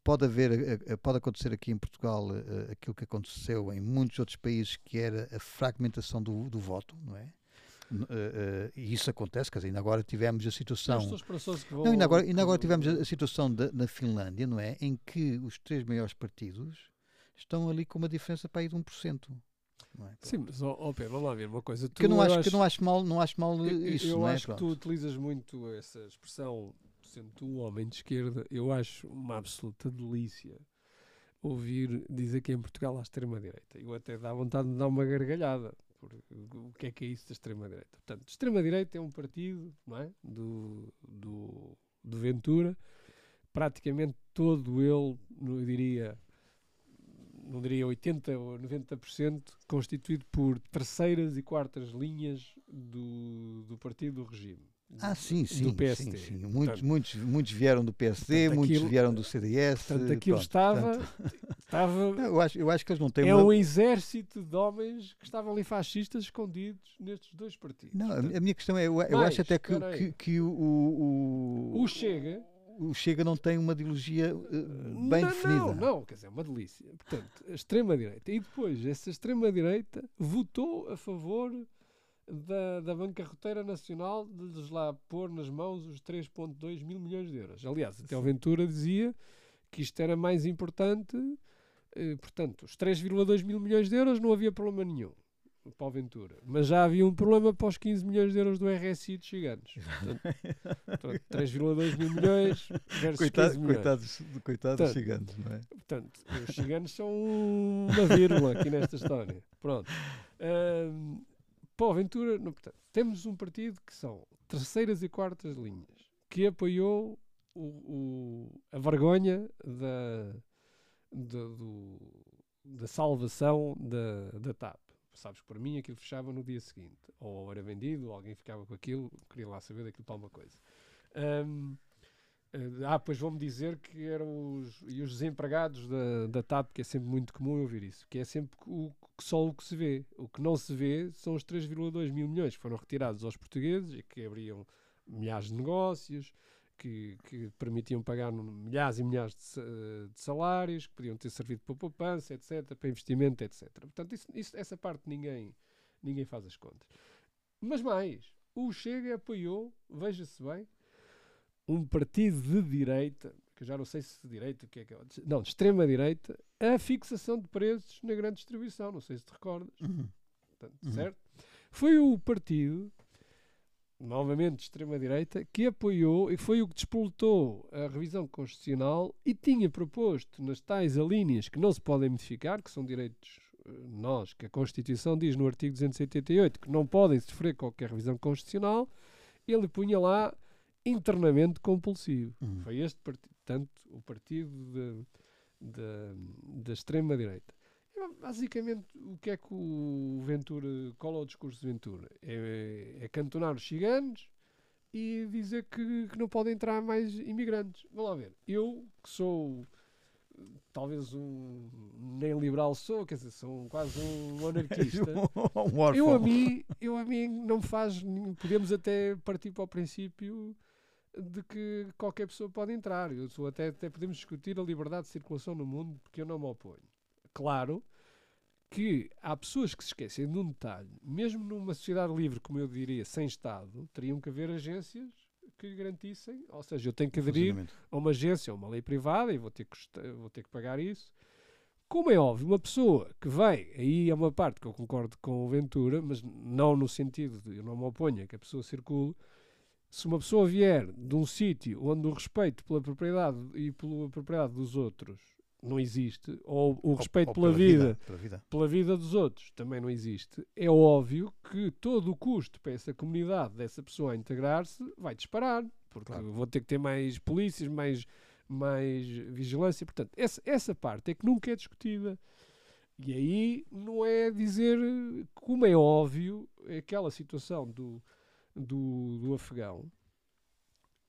pode haver, pode acontecer aqui em Portugal aquilo que aconteceu em muitos outros países, que era a fragmentação do, do voto, não é? Eh, eh, e isso acontece, quer dizer, ainda agora tivemos a situação... Não, ainda agora, ainda agora tivemos a, situação da, na Finlândia, não é? Em que os três maiores partidos estão ali com uma diferença para aí de 1%. Não é? Sim, mas, ó ó, Pedro, vamos lá ver uma coisa. Tu, que eu não acho, eu que não acho mal, não acho mal eu- isso, eu não é? acho que tu utilizas muito essa expressão, sendo tu um homem de esquerda, eu acho uma absoluta delícia ouvir dizer que em Portugal há extrema-direita. Eu até dá vontade de dar uma gargalhada. Porque o que é que é isso da extrema-direita? Portanto, extrema-direita é um partido não é? do, do, do Ventura, praticamente todo ele, não diria, não diria 80 ou 90%, constituído por terceiras e quartas linhas do, do partido do regime. Ah, sim, sim. do PSD. sim, sim. Muitos, Portanto, muitos, muitos vieram do PSD, portanto, muitos aquilo- vieram do CDS. portanto, aquilo pronto, estava, portanto, estava [LAUGHS] eu, acho, eu acho que eles não têm é uma- um exército de homens que estavam ali fascistas escondidos nestes dois partidos. Não, a, minha questão é, eu, acho até que, que, que o, o, o Chega o Chega não tem uma ideologia eh, bem não, definida. Não, não, quer dizer, é uma delícia. Portanto, a extrema-direita. E depois, essa extrema-direita votou a favor da, da bancarroteira nacional de lhes lá pôr nas mãos os 3,2 mil milhões de euros. Aliás, até o Ventura dizia que isto era mais importante. eh, portanto, os 3,2 mil milhões de euros não havia problema nenhum para o Ventura. Mas já havia um problema para os 15 milhões de euros do RSI de gigantes. Portanto, [LAUGHS] 3,2 mil milhões versus Coitado, 15 milhões. coitados, coitados Portanto, gigantes, não é? Portanto, os ciganos são uma vírgula aqui nesta história. Pronto. Ahm, [LAUGHS] para o Ventura, não, portanto, temos um partido que são terceiras e quartas linhas, que apoiou o, o- a vergonha da, da, do- da salvação da, da TAP. Sabes que para mim aquilo fechava no dia seguinte. Ou era vendido, ou alguém ficava com aquilo, queria lá saber daquilo para alguma coisa. Eh, ah, pois vão-me dizer que eram os, e os desempregados da, da TAP, que é sempre muito comum ouvir isso, que é sempre o, só o que se vê. O que não se vê são os 3,2 mil milhões que foram retirados aos portugueses e que abriam milhares de negócios, que, que permitiam pagar milhares e milhares de, de, salários, que podiam ter servido para poupança, etc., para investimento, etc. Portanto, isso, isso, essa parte ninguém, ninguém faz as contas. Mas mais, o Chega apoiou, veja-se bem, um partido de direita, que eu já não sei se de direita, o que é que é, não, de extrema direita, a fixação de preços na grande distribuição, não sei se te recordas, uhum. Portanto, uhum. certo? Foi o partido, novamente de extrema direita, que apoiou e foi o que despoletou a revisão constitucional e tinha proposto nas tais alíneas que não se podem modificar, que são direitos eh, nós, que a Constituição diz no artigo 288 que não podem sofrer qualquer revisão constitucional, ele punha lá internamente compulsivo. Uhum. Foi este partido, tanto o partido da extrema-direita. Basicamente, o que é que o Ventura, qual é o discurso de Ventura? É, é cantonar os ciganos e dizer que, que não podem entrar mais imigrantes. Vamos lá ver. Eu, que sou talvez um nem liberal sou, quer dizer, sou quase um [LAUGHS] anarquista. um eu a mim, eu a mim não faz, podemos até partir para o princípio de que qualquer pessoa pode entrar. Eu sou até, até podemos discutir a liberdade de circulação no mundo, porque eu não me oponho. Claro que há pessoas que se esquecem de um detalhe. Mesmo numa sociedade livre, como eu diria, sem Estado, teriam que haver agências que garantissem, ou seja, eu tenho que aderir a uma agência, a uma lei privada e vou ter, que, vou ter que pagar isso. Como é óbvio, uma pessoa que vem, aí é uma parte que eu concordo com o Ventura, mas não no sentido de eu não me oponho a que a pessoa circule, se uma pessoa vier de um sítio onde o respeito pela propriedade e pela propriedade dos outros não existe, ou o respeito ou, ou pela, pela, vida, vida, pela, vida, pela vida dos outros também não existe, é óbvio que todo o custo para essa comunidade, dessa pessoa a integrar-se, vai disparar, porque claro. vou ter que ter mais polícias, mais, mais vigilância. Portanto, essa, essa parte é que nunca é discutida. E aí não é dizer, como é óbvio, aquela situação do do, do afegão,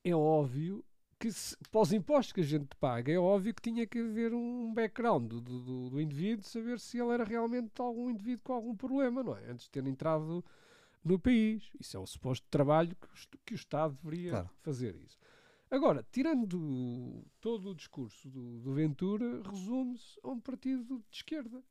é óbvio que se, para os impostos que a gente paga, é óbvio que tinha que haver um background do, do, do, indivíduo, saber se ele era realmente algum indivíduo com algum problema, não é? Antes de ter entrado no país. Isso é o suposto trabalho que, o, que o Estado deveria claro. fazer isso. Agora, tirando todo o discurso do, do Ventura, resume-se a um partido de esquerda.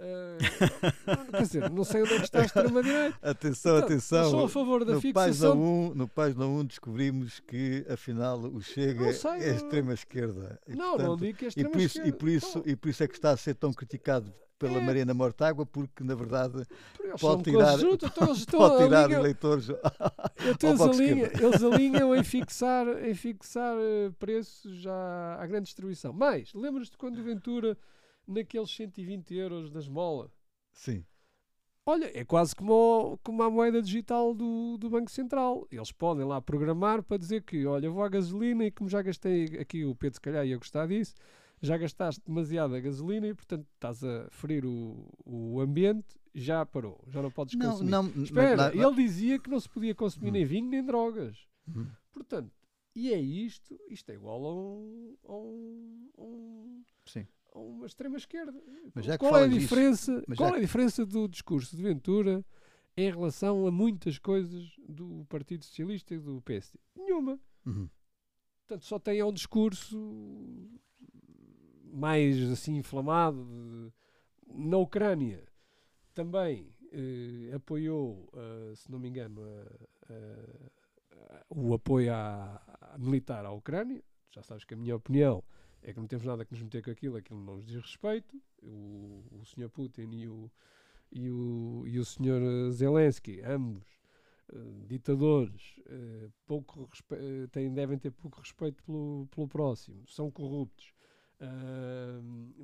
Uh, quer dizer, não sei onde é que está a extrema-direita. Atenção, Portanto, atenção. Sou a favor da no fixação. Página 1, no página 1 descobrimos que, afinal, o Chega sei, é a extrema-esquerda. Não, portanto, não digo que é extrema-esquerda. E, por isso, e, por isso é que está a ser tão criticado pela é. Mariana Mortágua, porque na verdade pode tirar, pode, pode tirar eleitores então, eles, [LAUGHS] alinham, [LAUGHS] eles alinham em [LAUGHS] fixar, em fixar uh, preços já à grande distribuição. Mas, lembras-te quando o Ventura naqueles 120 euros da esmola. Sim. Olha, é quase como, como a moeda digital do, do Banco Central. Eles podem lá programar para dizer que, olha, vou à gasolina e como já gastei aqui, o Pedro se calhar ia gostar disso, já gastaste demasiada gasolina e portanto estás a ferir o, o ambiente, já parou, já não podes não, consumir. Não, Espera, ele dizia que não se podia consumir hum. nem vinho nem drogas. Hum. Portanto, e é isto, isto é igual a um, a um, a um Sim uma extrema esquerda. qual é a diferença? Qual é a diferença do discurso de Ventura em relação a muitas coisas do Partido Socialista e do PSD? Nenhuma. Uhum. Portanto, só tem um discurso mais assim inflamado de, na Ucrânia. Também eh, apoiou, uh, se não me engano, uh, uh, o apoio à, à militar à Ucrânia. Já sabes que a minha opinião é que não temos nada que nos meter com aquilo, aquilo não nos diz respeito. O, o Sr. Putin e o, e o, e o Sr. Zelensky, ambos uh, ditadores, uh, pouco têm, devem ter pouco respeito pelo, pelo próximo, são corruptos.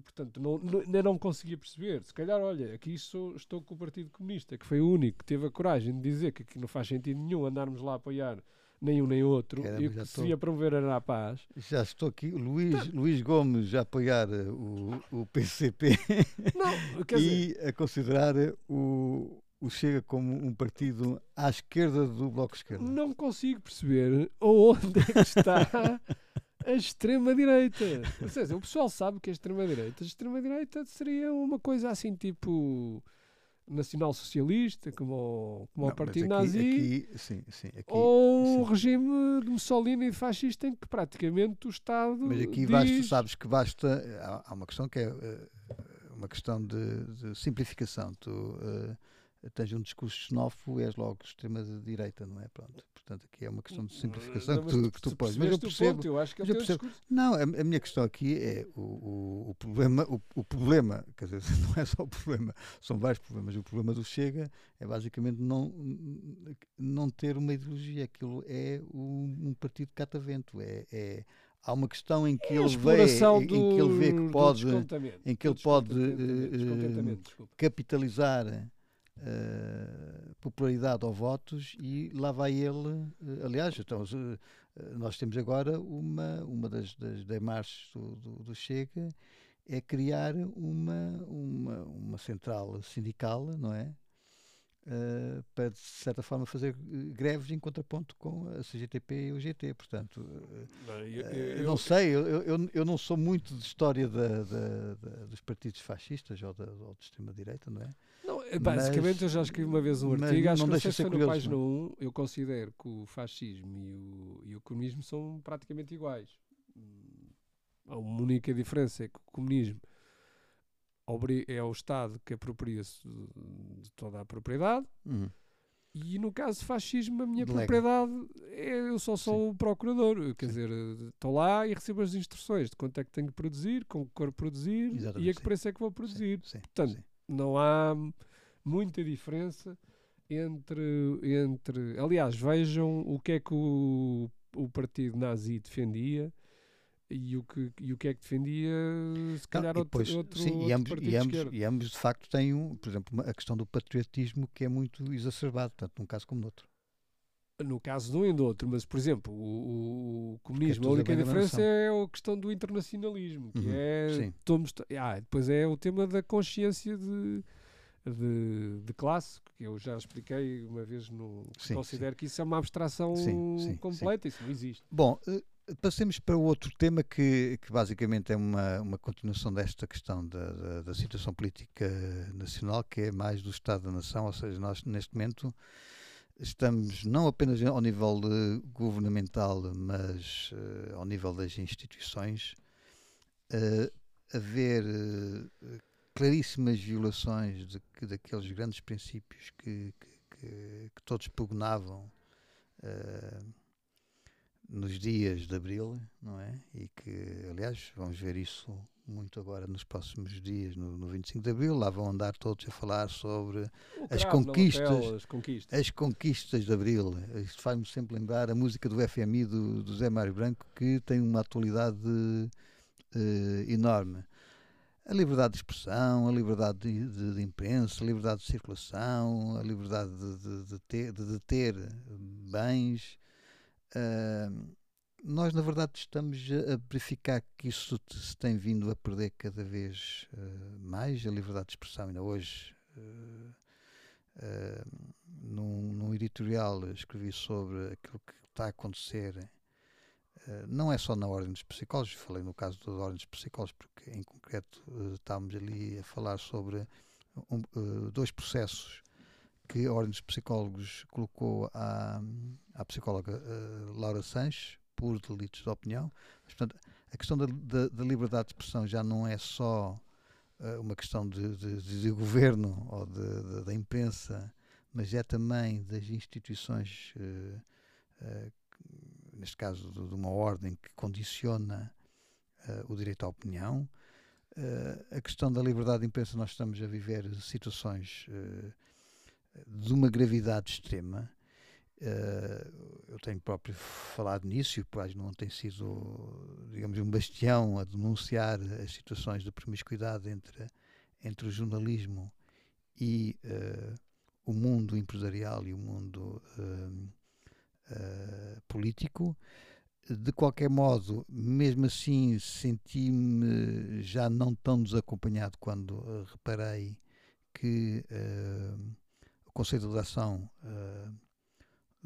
portanto, não, não, não conseguia perceber. Se calhar, olha, aqui sou, estou com o Partido Comunista, que foi o único que teve a coragem de dizer que, que não faz sentido nenhum andarmos lá a apoiar nem um nem outro, Caramba, e o que se promover era a paz. Já estou aqui, Luís, tá. Luís Gomes a apoiar eh, o, o PCP [LAUGHS] Não, [LAUGHS] e dizer... a considerar o, o Chega como um partido à esquerda do Bloco Esquerdo. Não consigo perceber onde é que está [LAUGHS] a extrema-direita. Ou seja, o pessoal sabe que a extrema-direita, a extrema-direita seria uma coisa assim tipo nacional-socialista, como, como Não, o Partido aqui, Nazi, aqui, sim, sim, aqui, ou um sim. regime de Mussolini fascista em que praticamente o Estado. Mas aqui diz... basta, sabes que basta. Há, há uma questão que é eh, uma questão de, de simplificação. Tu eh, tens um discurso xenófobo e és logo extrema-direita, não é? Pronto. Portanto, aqui é uma questão de simplificação Não, que mas tu, que tu pões. Mas eu percebo. ponto, eu acho que mas é o eu percebo. Não, a, a minha questão aqui é o, o, o problema, o, o problema, quer dizer, [LAUGHS] não é só o problema, são vários problemas. O problema do Chega é basicamente não, não ter uma ideologia. Aquilo é um, um partido catavento. É, é, há uma questão em que É ele vê, em, em que ele vê do- que do pode em que do ele pode, desculpa. capitalizar eh, popularidade ou votos e lá vai ele. eh, aliás, então, eh, nós temos agora uma, uma das, das demarches do, do, do Chega é criar uma, uma, uma central sindical, não é? Para de certa forma fazer greves em contraponto com a CGTP e o GT, portanto Não, eu- eu- não sei, eu, eu, eu- eu não sou muito de história da- da- da- dos partidos fascistas ou, da, ou de extrema-direita, não é? Não, é, basicamente, Mas- eu já escrevi uma vez um artigo, acho não que não sei se ser foi no curioso, página 1, eu considero que o fascismo e o, e o comunismo são praticamente iguais. Hum, Há uma única diferença, é que o comunismo é o Estado que apropria-se de, toda a propriedade, Uhum. e no caso de fascismo, a minha Delega. propriedade é eu só sou o procurador. Quer dizer, estou lá e recebo as instruções de quanto é que tenho que produzir, com que cor produzir e Exatamente, a que sim. preço é que vou produzir. Sim, Portanto, sim. Não há muita diferença entre. entre aliás, vejam o que é que o, o partido nazi defendia. E o, que, e o que é que defendia, se calhar, Não, outro, depois, outro, sim, outro e, ambos, partido e, de ambos, e ambos de facto têm, um, por exemplo, a questão do patriotismo que é muito exacerbado, tanto num caso como no outro. No caso de um e do outro, mas, por exemplo, o, o comunismo, tudo a é única diferença é a questão do internacionalismo, que Uhum, é. sim. Tomos, ah, depois é o tema da consciência de, de, de classe, que eu já expliquei uma vez no. Sim, considero que isso é uma abstração Sim, sim, sim. completa, isso não existe. Bom, eh, passemos para o outro tema que, que basicamente é uma, uma continuação desta questão da, da, da situação política nacional, que é mais do Estado da Nação, ou seja, nós neste momento estamos não apenas ao nível governamental, mas eh, ao nível das instituições, eh, a ver eh, claríssimas violações de, que- daqueles grandes princípios que, que, que- que todos pugnavam nos dias de Abril, não é? E que, aliás, vamos ver isso muito agora nos próximos dias, no, no 25 de Abril, lá vão andar todos a falar sobre As cravo na conquistas- lapela, as conquistas. as conquistas de Abril. Isto faz-me sempre lembrar a música do FMI do, do Zé Mário Branco, que tem uma atualidade eh, enorme. A liberdade de expressão, a liberdade de, de- de imprensa, a liberdade de circulação, a liberdade de, de- ter, deter bens. Ah, nós, na verdade, estamos a verificar que isso se tem vindo a perder cada vez eh, mais, a liberdade de expressão. Ainda hoje, eh, eh, num, num editorial, escrevi sobre aquilo que está a acontecer. não é só na ordem dos psicólogos, falei no caso da ordem dos psicólogos, porque em concreto estávamos ali a falar sobre um, dois processos que a Ordem dos Psicólogos colocou à, à psicóloga Laura Sanches por delitos de opinião. Mas, portanto, a questão da, da- da liberdade de expressão já não é só eh, uma questão de, de- de- governo ou de- da imprensa, mas é também das instituições, eh, que- neste caso de, uma ordem que condiciona o direito à opinião. A questão da liberdade de imprensa, nós estamos a viver situações de uma gravidade extrema. Eh, eu tenho próprio falado nisso e o Paz não tem sido, digamos, um bastião a denunciar as situações de promiscuidade entre, entre o jornalismo e eh, o mundo empresarial e o mundo eh, político. De qualquer modo, mesmo assim, senti-me já não tão desacompanhado quando reparei que o Conselho de Ação eh,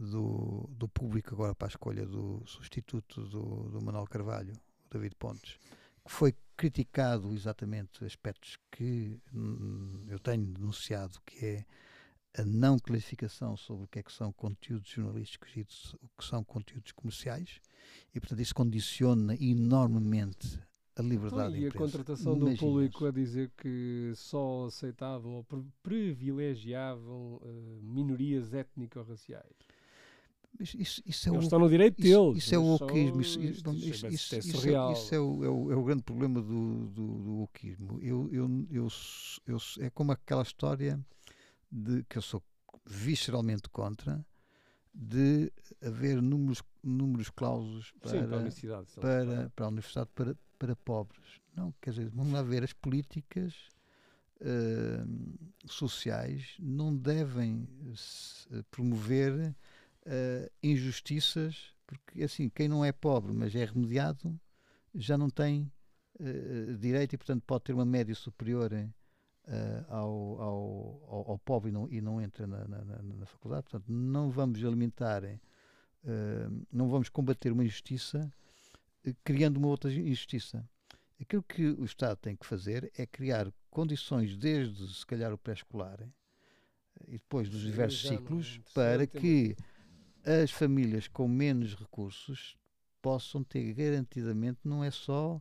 do, do público agora para a escolha do substituto do, do Manuel Carvalho, o David Pontes, que foi criticado exatamente aspectos que hum, eu tenho denunciado, que é a não classificação sobre o que é que são conteúdos jornalísticos e o que são conteúdos comerciais, e portanto isso condiciona enormemente a liberdade então, e a contratação do público a dizer que só aceitavam ou privilegiavam uh, minorias étnico-raciais. Isso, isso é Eles o, estão no direito deles. Isso é o oquismo. Isso, isso, isso, isso, é. Isso, é, o, é, o, é o grande problema do, do, do. Eu, eu, eu, eu, é como aquela história de que eu sou visceralmente contra de haver números, números clausos para, Sim, para, a universidade, para, para, a universidade para, para pobres. Não, quer dizer, vamos lá ver, as políticas uh, sociais não devem promover uh, injustiças, porque assim, quem não é pobre, mas é remediado, já não tem uh, direito e, portanto, pode ter uma média superior ao, ao, ao, pobre e não, e não entra na, na, na, faculdade. Portanto, não vamos alimentar, não vamos combater uma injustiça criando uma outra injustiça. Aquilo que o Estado tem que fazer é criar condições, desde se calhar o pré-escolar e depois dos diversos ciclos, para que as famílias com menos recursos possam ter garantidamente, não é só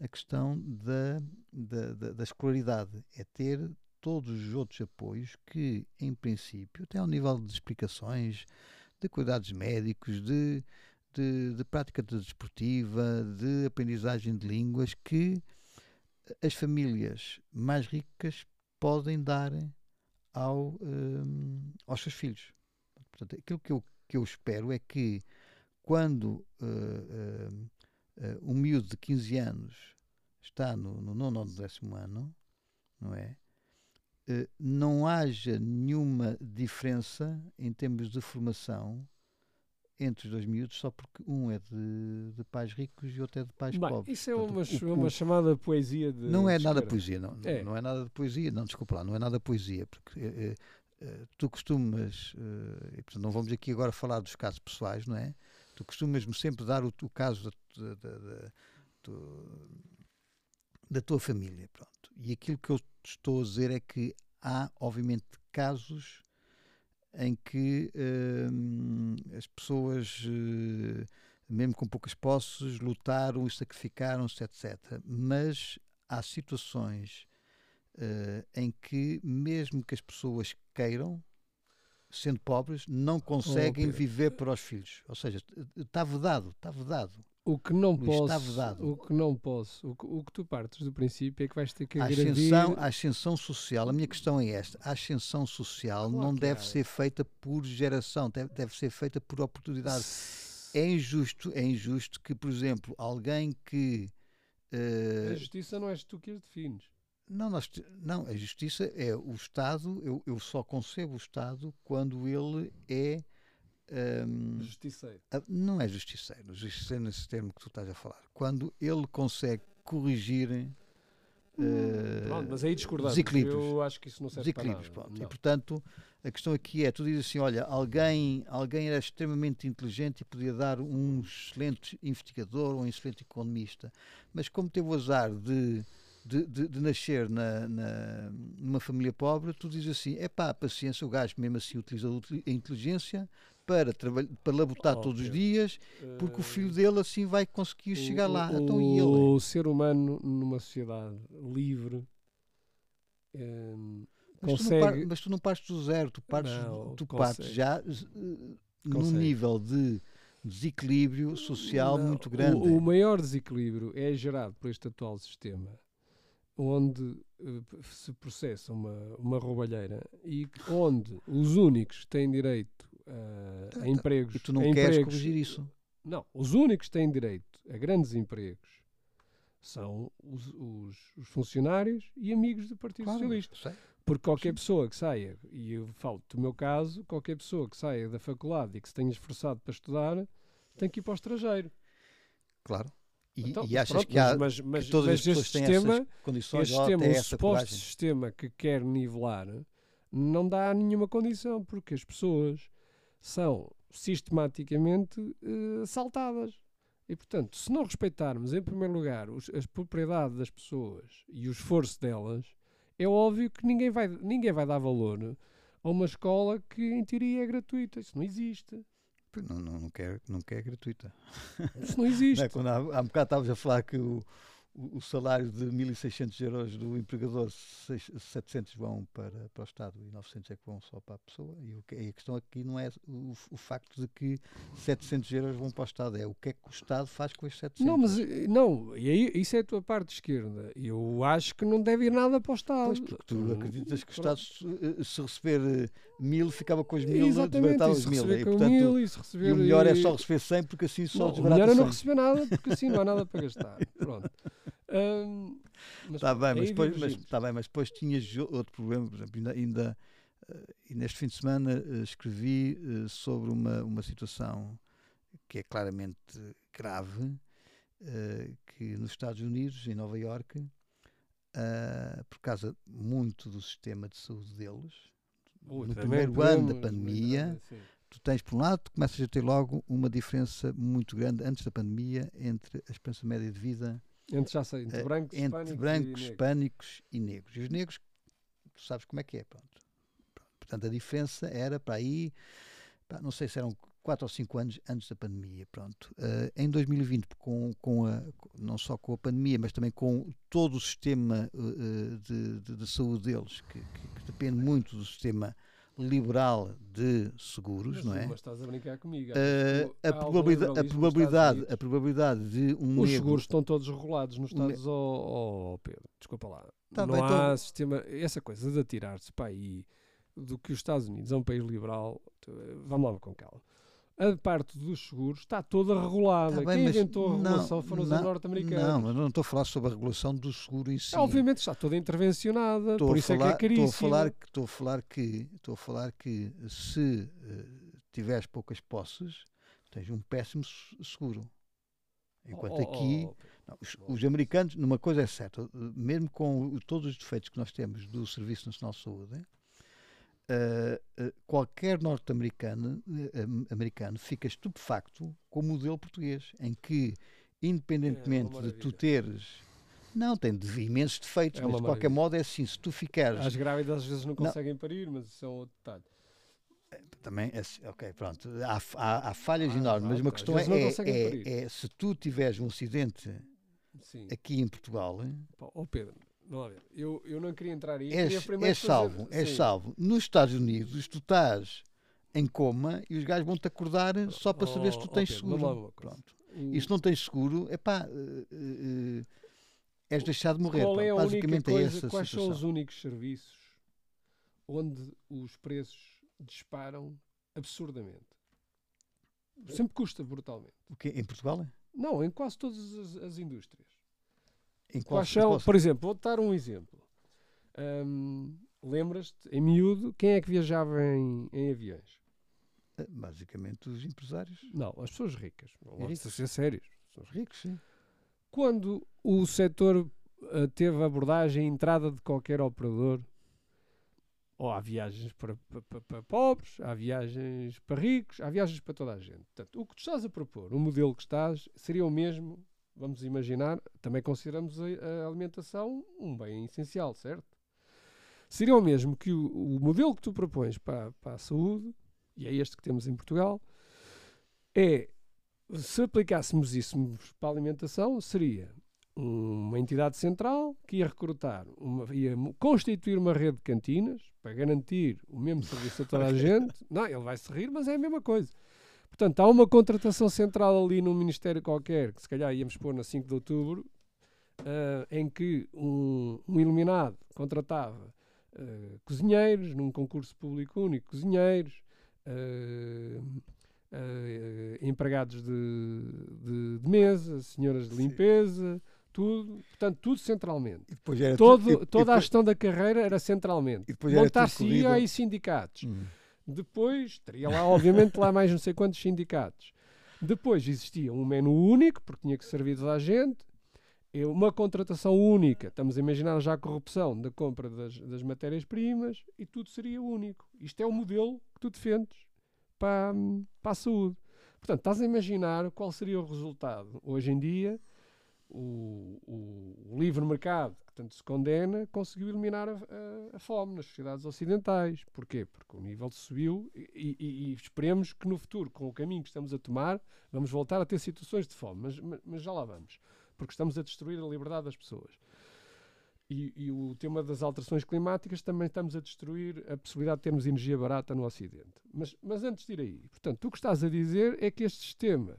a questão da, da, da, da escolaridade, é ter todos os outros apoios que, em princípio, até ao nível de explicações, de cuidados médicos, de de, de prática desportiva, de aprendizagem de línguas que as famílias mais ricas podem dar ao, um, aos seus filhos. Portanto, aquilo que eu, que eu espero é que quando uh, uh, uh, um miúdo de 15 anos está no, no nono ou no décimo ano, não é? não haja nenhuma diferença em termos de formação entre os dois miúdos só porque um é de, de pais ricos e outro é de pais Bem, pobres. Isso é uma, o, uma chamada poesia de. Não é nada poesia, não é. não é nada de poesia, não, desculpa lá, não é nada poesia, porque é, tu costumas, e portanto não vamos aqui agora falar dos casos pessoais, não é? Tu costumas sempre dar o, o caso da, da, da, da tua família, pronto. E aquilo que eu estou a dizer é que há, obviamente, casos em que uh, as pessoas, mesmo com poucas posses, lutaram e sacrificaram-se, etc. Mas há situações uh, em que, mesmo que as pessoas queiram, sendo pobres, não conseguem oh, viver para os filhos. Ou seja, está vedado, está vedado. O que não Luís, posso, o que não posso, o que, o que, tu partes do princípio é que vais ter que a ascensão, a ascensão social, a minha questão é esta, a ascensão social claro não deve é. ser feita por geração, deve, deve ser feita por oportunidade. É injusto, é injusto que, por exemplo, alguém que uh, a justiça não és tu que as defines. Não, nós, não, a justiça é o Estado, eu, eu só concebo o Estado quando ele é um, justiceiro. Não é justiceiro, justiceiro nesse termo que tu estás a falar. Quando ele consegue corrigir uh, pronto, mas aí desequilíbrios. Eu acho que isso não serve desequilíbrios, para nada. E portanto, a questão aqui é: tu dizes assim, olha, alguém, alguém era extremamente inteligente e podia dar um excelente investigador ou um excelente economista, mas como teve o azar de. De, de, de, nascer na, na, numa família pobre, tu dizes assim: é pá, paciência, o gajo mesmo assim utiliza a inteligência, para, para labutar oh, todos os dias, porque uh, o filho dele assim vai conseguir chegar lá. O, então, e ele? O ser humano numa sociedade livre um, mas, consegue... tu par, mas tu não partes do zero, tu partes, não, tu partes já uh, num nível de desequilíbrio social não, muito grande. O, o, maior desequilíbrio é gerado por este atual sistema, onde uh, se processa uma, uma roubalheira e onde os únicos que têm direito uh, a empregos. E tu não queres empregos, corrigir isso? Não, os únicos que têm direito a grandes empregos são os, os, os funcionários e amigos do Partido claro, Socialista. Sei. Porque qualquer Sim. pessoa que saia, e eu falo do meu caso, qualquer pessoa que saia da faculdade e que se tenha esforçado para estudar, tem que ir para o estrangeiro. Claro. E, então, e achas pronto, que, há, mas, mas, que todas mas as pessoas têm sistema, essas condições? Este sistema, o suposto sistema que quer nivelar, não dá nenhuma condição, porque as pessoas são sistematicamente uh, assaltadas. E, portanto, se não respeitarmos, em primeiro lugar, os, as propriedades das pessoas e o esforço delas, é óbvio que ninguém vai, ninguém vai dar valor a uma escola que, em teoria, é gratuita. Isso não existe. Não, não, não, quer, não quer gratuita. Isso não existe. [LAUGHS] Não é, quando há, há um bocado estavas a falar que o, o, salário de 1.600 euros do empregador, 700 vão para, para o Estado e 900 é que vão só para a pessoa. E, o, e a questão aqui não é o, o, facto de que 700 euros vão para o Estado, é o que é que o Estado faz com esses 700. Não, mas eh, não, e aí, isso é a tua parte esquerda. Eu acho que não deve ir nada para o Estado. Pois, porque tu acreditas que o Estado, se, se receber eh, mil, ficava com os mil, desbaratava os mil. E, portanto, mil, e, receber, e o melhor é só receber 100, porque assim só não, desbarata O melhor é não receber nada, [LAUGHS] porque assim não há nada para gastar. Pronto. Um, Está bem, mas depois, mas, tá bem, mas depois tinhas outro problema, por exemplo, ainda, ainda uh, e neste fim de semana uh, escrevi uh, sobre uma, uma situação que é claramente grave, que nos Estados Unidos, em Nova Iorque, por causa muito do sistema de saúde deles, no primeiro ano da pandemia, tu tens, por um lado, tu começas a ter logo uma diferença muito grande antes da pandemia entre a esperança média de vida entre, já sei, entre brancos, entre hispânicos, brancos e hispânicos e negros. E os negros, tu sabes como é que é, pronto. Portanto, a diferença era para aí, pá, não sei se eram 4 ou 5 anos antes da pandemia, pronto. Uh, em 2020, com, com a, não só com a pandemia, mas também com todo o sistema uh, de, de, de, saúde deles, que, que, que depende muito do sistema liberal de seguros, mas, não é? Mas estás a brincar comigo. Uh, a, probabilidade, a, probabilidade, a probabilidade de um Os seguros estão todos regulados nos Estados ne... oh, oh, Pedro, desculpa lá. Tá não bem, há então... sistema... Essa coisa de atirar-se para aí do que os Estados Unidos é um país liberal, vamos lá com calma a parte dos seguros está toda regulada. Tá bem, Quem inventou a regulação não, foram os norte-americanos. Não, mas não estou a falar sobre a regulação do seguro em si. É, obviamente está toda intervencionada, estou por isso falar, é que é caríssimo. Estou a falar, estou a falar que, estou a falar que se uh, tiveres poucas posses, tens um péssimo seguro. Enquanto oh, aqui, oh, oh, não, os, os, americanos, numa coisa é certa, mesmo com todos os defeitos que nós temos do Serviço Nacional de Saúde, uh, qualquer norte-americano uh, americano fica estupefacto com o modelo português, em que, independentemente é de tu teres. Não, tem de imensos defeitos, é mas de qualquer modo é assim: se tu ficares. As grávidas às vezes não conseguem não. parir, mas isso é um outro detalhe. Também, é, ok, pronto. Há, há, há falhas ah, enormes, mas uma questão é, é, é, se tu tiveres um acidente Sim. aqui em Portugal. oh Pedro, Vamos ver. Eu, eu não queria entrar aí. És, é salvo, fazer... é salvo. Nos Estados Unidos, tu estás em coma e os gajos vão-te acordar só para saber oh, se tu tens okay, seguro. Pronto. O... E se não tens seguro, é pá, uh, uh, és deixado de morrer. Qual é a Basicamente é coisa, é quais situação. são os únicos serviços onde os preços disparam absurdamente? Sempre custa brutalmente. O quê? Em Portugal? Não, em quase todas as, as indústrias. Em qual, são, por exemplo, vou dar um exemplo. Um, Lembras-te, em miúdo, quem é que viajava em, em aviões? Eh, basicamente os empresários. Não, as pessoas ricas. Não ricos. ser sérios. Os ricos, sim. Quando o setor uh, teve abordagem entrada de qualquer operador, ou há viagens para, para, para, pobres, há viagens para ricos, há viagens para toda a gente. Portanto, o que tu estás a propor, o modelo que estás, seria o mesmo vamos imaginar, também consideramos a, a alimentação um bem essencial, certo? Seria o mesmo que o, o modelo que tu propões para, para a saúde, e é este que temos em Portugal, é se aplicássemos isso para a alimentação, seria uma entidade central que ia recrutar, uma, ia constituir uma rede de cantinas para garantir o mesmo serviço a toda a gente. Não, ele vai se rir, mas é a mesma coisa. Portanto, há uma contratação central ali num ministério qualquer, que se calhar íamos pôr na 5 de outubro, uh, em que um, um iluminado contratava uh, cozinheiros, num concurso público único, cozinheiros, uh, empregados de, de, de, mesa, senhoras de limpeza, Sim. tudo, portanto, tudo centralmente. Todo, tu, e, toda e depois, a gestão da carreira era centralmente. Montar-se aí sindicatos. Hum depois, teria lá, obviamente, lá mais não sei quantos sindicatos. Depois existia um menu único, porque tinha que servir toda a gente. Uma contratação única. Estamos a imaginar já a corrupção da compra das, das matérias-primas e tudo seria único. Isto é o modelo que tu defendes. para, para a saúde. Portanto, estás a imaginar qual seria o resultado. Hoje em dia, o, o, o livre mercado, que tanto se condena, conseguiu eliminar a, a, a, fome nas sociedades ocidentais. Porquê? Porque o nível subiu e, e, e, esperemos que no futuro, com o caminho que estamos a tomar, vamos voltar a ter situações de fome. Mas, mas, mas já lá vamos. Porque estamos a destruir a liberdade das pessoas. E, e, o tema das alterações climáticas também estamos a destruir a possibilidade de termos energia barata no Ocidente. Mas, mas antes de ir aí, portanto, o que estás a dizer é que este sistema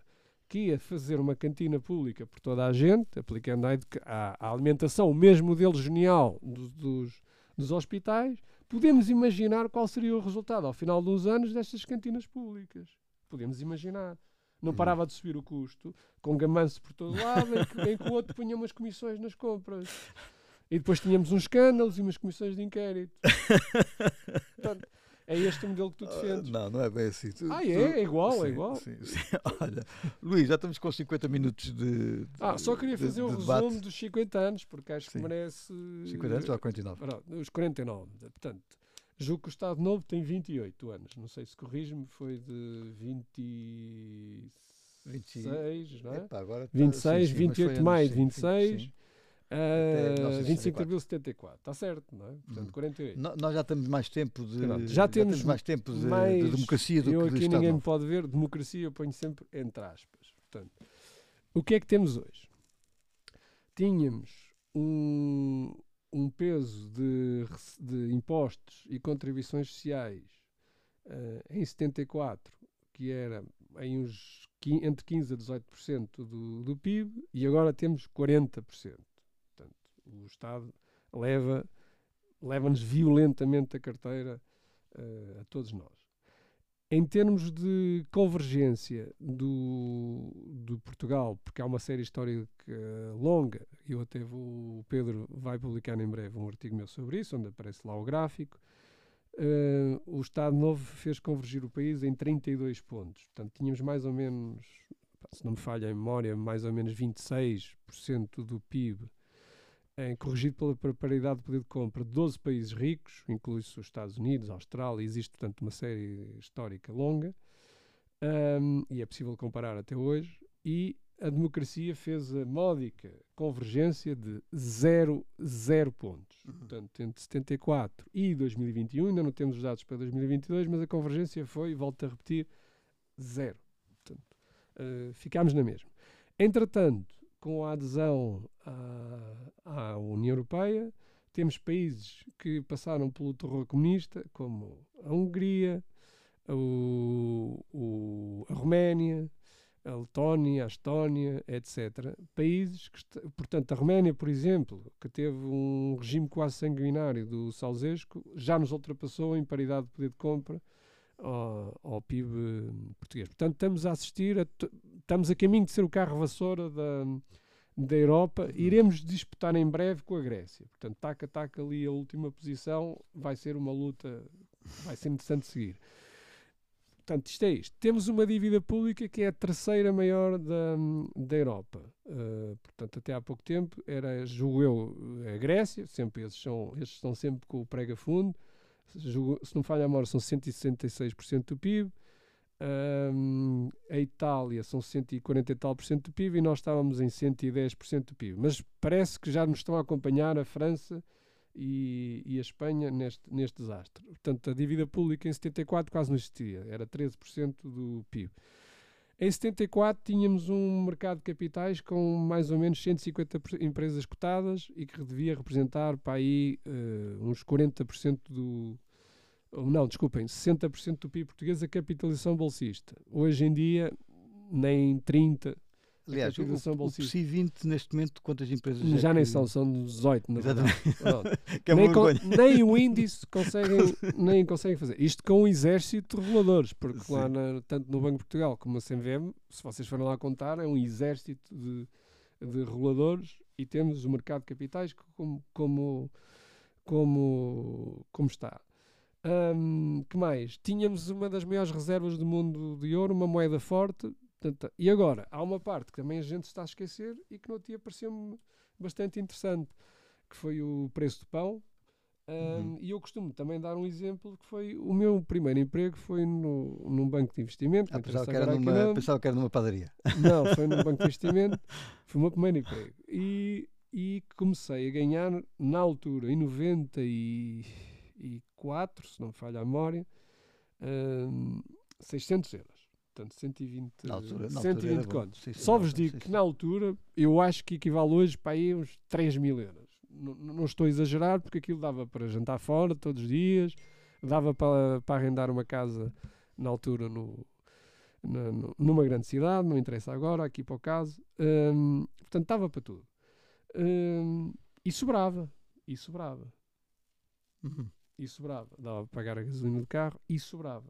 que ia fazer uma cantina pública por toda a gente, aplicando a, alimentação, o mesmo modelo genial dos, dos, dos hospitais, podemos imaginar qual seria o resultado ao final de uns anos destas cantinas públicas. Podemos imaginar. Não hum. parava de subir o custo, com gamanço por todo lado, em que, em que o outro punha umas comissões nas compras. E depois tínhamos uns escândalos e umas comissões de inquérito. [LAUGHS] Portanto, é este o modelo que tu ah, defendes. não, não é bem assim. Tu, ah, é? Tu, é igual, é sim, é igual. Sim, sim. [LAUGHS] Olha, Luís, já estamos com 50 minutos de. de ah, só queria de, fazer o resumo debate. dos 50 anos, porque acho que merece. 50 anos ou 49? os 49. Portanto, julgo que o Estado Novo tem 28 anos. Não sei se corrijo-me, foi de 20. 26, não é? Epa, agora 26, tá, sim, sim, 28 de maio de 26. Sim, Uh, 25 de abril de 74, está certo, não é? Portanto, hum. 48. No, nós já temos mais tempo de, já, temos, já temos mais tempo de, mais, de democracia do eu que aqui ninguém me pode ver, democracia eu ponho sempre entre aspas. Portanto, o que é que temos hoje? Tínhamos um, um peso de, de impostos e contribuições sociais uh, em 74 que era em uns entre 15% a 18% do, do PIB e agora temos 40% o Estado leva leva-nos violentamente a carteira uh, a todos nós. Em termos de convergência do, do Portugal, porque há uma série histórica longa, eu até vou, o Pedro vai publicar em breve um artigo meu sobre isso, onde aparece lá o gráfico, uh, o Estado Novo fez convergir o país em 32 pontos. Portanto, tínhamos mais ou menos, se não me falha a memória, mais ou menos 26% do PIB é corrigido pela paridade de poder de compra de 12 países ricos, inclui-se os Estados Unidos, a Austrália, existe, portanto, uma série histórica longa, um, e é possível comparar até hoje, e a democracia fez a módica convergência de 0, 0 pontos. Uhum. Portanto, entre 74 e 2021, ainda não temos os dados para 2022, mas a convergência foi, volto a repetir, zero. Portanto, uh, ficámos na mesma. Entretanto, com a adesão à, à União Europeia, temos países que passaram pelo terror comunista, como a Hungria, o, o, a Roménia, a Letónia, a Estónia, etc. Países que, portanto, a Roménia, por exemplo, que teve um regime quase sanguinário do Salzesco, já nos ultrapassou em paridade de poder de compra ao, ao PIB português. Portanto, estamos a assistir, a, estamos a caminho de ser o carro vassoura da, da Europa. Uhum. Iremos disputar em breve com a Grécia. Portanto, taca-taca ali a última posição, vai ser uma luta, vai ser interessante seguir. Portanto, isto é isto. Temos uma dívida pública que é a terceira maior da, da Europa. Uh, portanto, até há pouco tempo era, julgo eu, a Grécia, sempre esses, são, esses estão sempre com o prega fundo. Se não falha a memória, são 166% do PIB. Um, a Itália são 140 e tal por cento do PIB e nós estávamos em 110% do PIB. Mas parece que já nos estão a acompanhar a França e, e a Espanha neste, neste desastre. Portanto, a dívida pública em 74 quase não existia, era 13% do PIB. Em 74 tínhamos um mercado de capitais com mais ou menos 150 empresas cotadas e que devia representar para aí uh, uns 40% do, não, desculpem, 60% do PIB português a capitalização bolsista. Hoje em dia, nem 30%. Aliás, o, o PSI 20 neste momento, quantas empresas Já é nem que... são, são 18, na verdade. é nem, com, [LAUGHS] nem o índice conseguem, nem conseguem fazer. Isto com um exército de reguladores, porque Sim. lá, na, tanto no Banco de Portugal como na CMVM, se vocês forem lá contar, é um exército de, de reguladores e temos o mercado de capitais como, como, como, como está. Um, que mais? Tínhamos uma das maiores reservas do mundo de ouro, uma moeda forte. Portanto, e agora, há uma parte que também a gente está a esquecer e que no dia pareceu-me bastante interessante, que foi o preço do pão. Um, E eu costumo também dar um exemplo que foi o meu primeiro emprego foi no, num banco de investimento. Ah, pensava, que era numa, pensava que era numa padaria. [LAUGHS] Não, foi num banco de investimento. Foi o meu primeiro emprego. E, e comecei a ganhar, na altura, em 94, se não me falha a memória, hum, 600 euros. Portanto, 120, Na altura- na 120 altura era bom. contos. Sim, sim, Só vos digo sim, que na altura, eu acho que equivale hoje para aí uns 3 mil euros. Não, não estou a exagerar, porque aquilo dava para jantar fora todos os dias, dava para, para arrendar uma casa na altura no, na- numa grande cidade, não interessa agora, aqui para o caso. Hum, portanto, estava para tudo. Hum, e sobrava, e sobrava, Uhum. e sobrava. Dava para pagar a gasolina do carro e sobrava.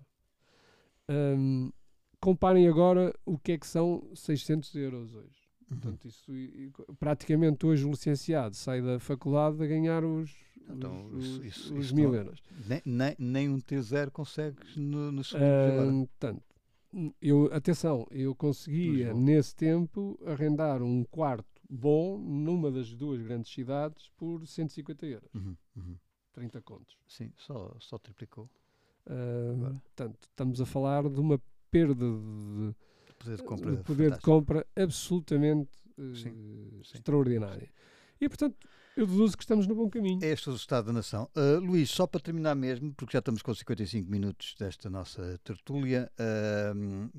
Hum, comparem agora o que é que são 600 euros hoje. Uhum. Portanto, isso, praticamente hoje o licenciado sai da faculdade a ganhar os, Então, os, isso- isso- os isso mil não- euros. Nem, nem, nem um T0 consegues no, no segundo Ah, agora. Portanto, eu, atenção, eu conseguia nesse tempo arrendar um quarto bom numa das duas grandes cidades por 150 euros, Uhum, uhum. 30 contos. Sim, só, só triplicou. Agora. portanto, estamos a falar de uma perda de, poder de compra. de poder de compra absolutamente eh, Sim, sim. extraordinária. E, portanto, eu deduzo que estamos no bom caminho. É este o Estado da Nação. Ah, Luís, só para terminar mesmo, porque já estamos com 55 minutos desta nossa tertúlia, ah,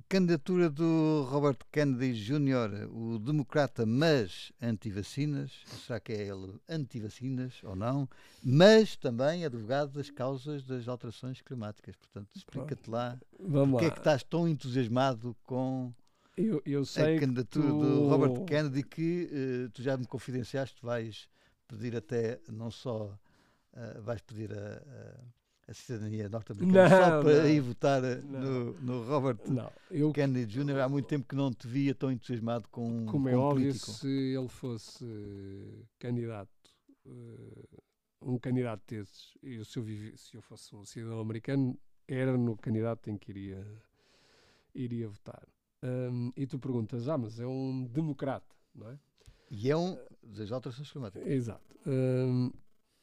candidatura do Robert Kennedy Jr., o democrata, mas anti-vacinas. Será que é ele anti-vacinas ou não? Mas também advogado das causas das alterações climáticas. Portanto, explica-te lá Vamos porque lá. é que estás tão entusiasmado com eu, eu a candidatura tu- do Robert Kennedy que eh, tu já me confidenciaste vais pedir até não só eh, vais pedir a, a- a cidadania norte-americana só para não. ir votar eh, Não. no, no Robert Não, eu Kennedy Jr. Há muito tempo que não te via tão entusiasmado com, Como com é um óbvio, político. se ele fosse eh, candidato, um candidato desses, e se eu, vivi- se eu fosse um cidadão americano, era no candidato em que iria, iria votar. Ahm, e tu perguntas, ah, mas é um democrata, não é? E é um das alterações climáticas. Exato. Ahm,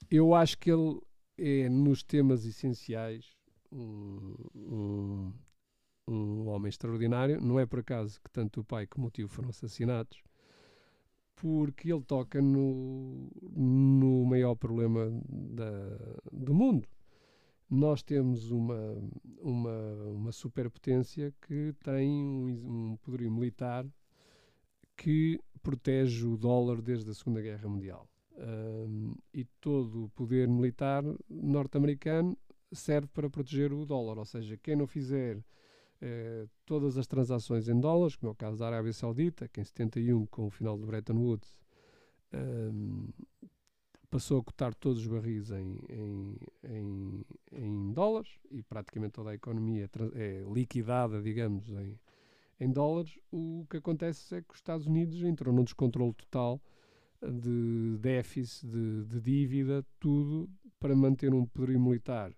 eu acho que ele é, nos temas essenciais, um, um, um homem extraordinário. Não é por acaso que tanto o pai como o tio foram assassinados, porque ele toca no, no maior problema da, do mundo. Nós temos uma, uma, uma superpotência que tem um, um poderio militar que protege o dólar desde a Segunda Guerra Mundial. E todo o poder militar norte-americano serve para proteger o dólar, ou seja, quem não fizer eh, todas as transações em dólares, como é o caso da Arábia Saudita, que em 71, com o final de Bretton Woods, passou a cotar todos os barris em, em, em, em dólares e praticamente toda a economia é é liquidada, digamos, em, em dólares, o que acontece é que os Estados Unidos entrou num descontrole total de déficit, de, de dívida, tudo para manter um poderio militar.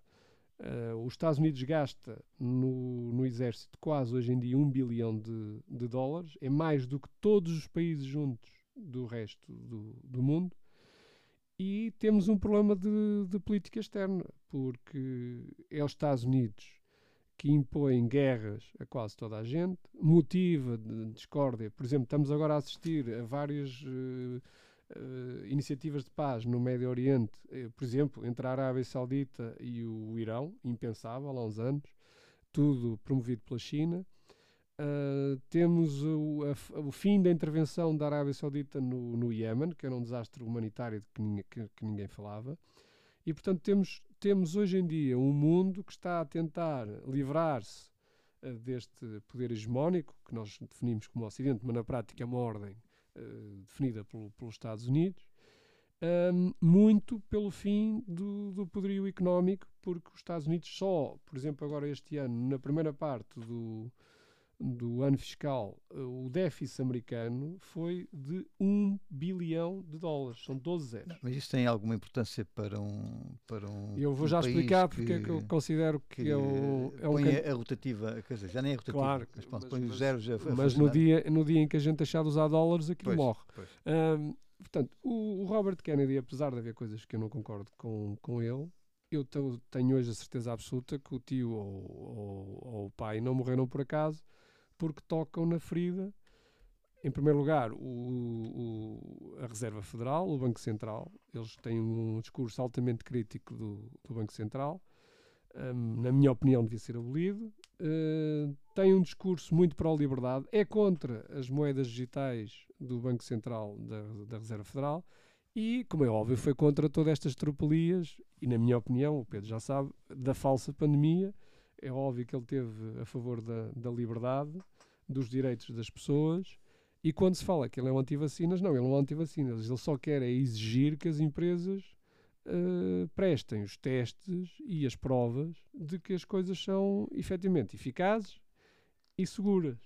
Eh, os Estados Unidos gasta no, no exército quase hoje em dia um bilhão de, de dólares, é mais do que todos os países juntos do resto do, do mundo. E temos um problema de, de política externa, porque é os Estados Unidos que impõem guerras a quase toda a gente, motiva discórdia. Por exemplo, estamos agora a assistir a várias eh, eh, iniciativas de paz no Médio Oriente, eh, por exemplo, entre a Arábia Saudita e o Irão, impensável há uns anos, tudo promovido pela China. Uh, temos o, a o fim da intervenção da Arábia Saudita no, no Iémen, que era um desastre humanitário de que, que- que ninguém falava. E, portanto, temos, temos hoje em dia um mundo que está a tentar livrar-se uh, deste poder hegemónico, que nós definimos como Ocidente, mas na prática é uma ordem uh, definida pelo- pelos Estados Unidos, um, muito pelo fim do, do poderio económico, porque os Estados Unidos só, por exemplo, agora este ano, na primeira parte do, do ano fiscal, eh, o déficit americano foi de 1 bilhão de dólares. São 12 zeros. Mas isso tem alguma importância para um. Para um Eu vou um já país explicar porque é que eu considero que, que é, um, é um põe can- a, a rotativa, quer dizer, já nem é rotativa, Claro, mas, pronto, mas- põe os zeros a, a Mas no dia, no dia em que a gente deixar de usar dólares, aquilo Pois, morre. pois. Portanto, o, o, Robert Kennedy, apesar de haver coisas que eu não concordo com, com ele, eu tenho hoje a certeza absoluta que o tio ou, ou, ou o pai não morreram por acaso porque tocam na ferida. Em primeiro lugar, o, o, a Reserva Federal, o Banco Central, eles têm um discurso altamente crítico do, do Banco Central, um, na minha opinião, devia ser abolido. Uh, tem um discurso muito pró-liberdade, é contra as moedas digitais do Banco Central da, da Reserva Federal. E, como é óbvio, foi contra todas estas tropelias e, na minha opinião, o Pedro já sabe, da falsa pandemia. É óbvio que ele teve a favor da, da liberdade, dos direitos das pessoas e quando se fala que ele é um anti-vacinas, não, ele não é um anti-vacinas. Ele só quer é exigir que as empresas uh, prestem os testes e as provas de que as coisas são efetivamente eficazes e seguras.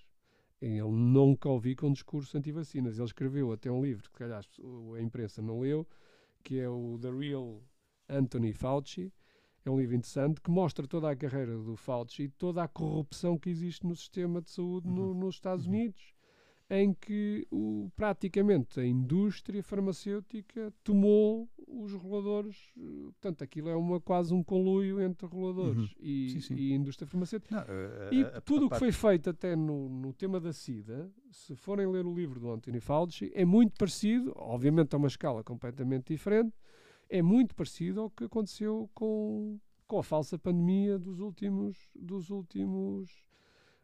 Ele nunca ouvi com um discurso anti-vacinas. Ele escreveu até um livro que, calhar, a imprensa não leu, que é o The Real Anthony Fauci. É um livro interessante que mostra toda a carreira do Fauci e toda a corrupção que existe no sistema de saúde no, uhum. nos Estados uhum. Unidos em que o, praticamente a indústria farmacêutica tomou os reguladores, portanto, aquilo é uma, quase um conluio entre reguladores uhum. e, sim, sim. e, indústria farmacêutica. Não, e a, tudo o que foi feito até no, no, tema da SIDA, se forem ler o livro do Anthony Fauci, é muito parecido, obviamente a uma escala completamente diferente, é muito parecido ao que aconteceu com, com a falsa pandemia dos últimos, dos últimos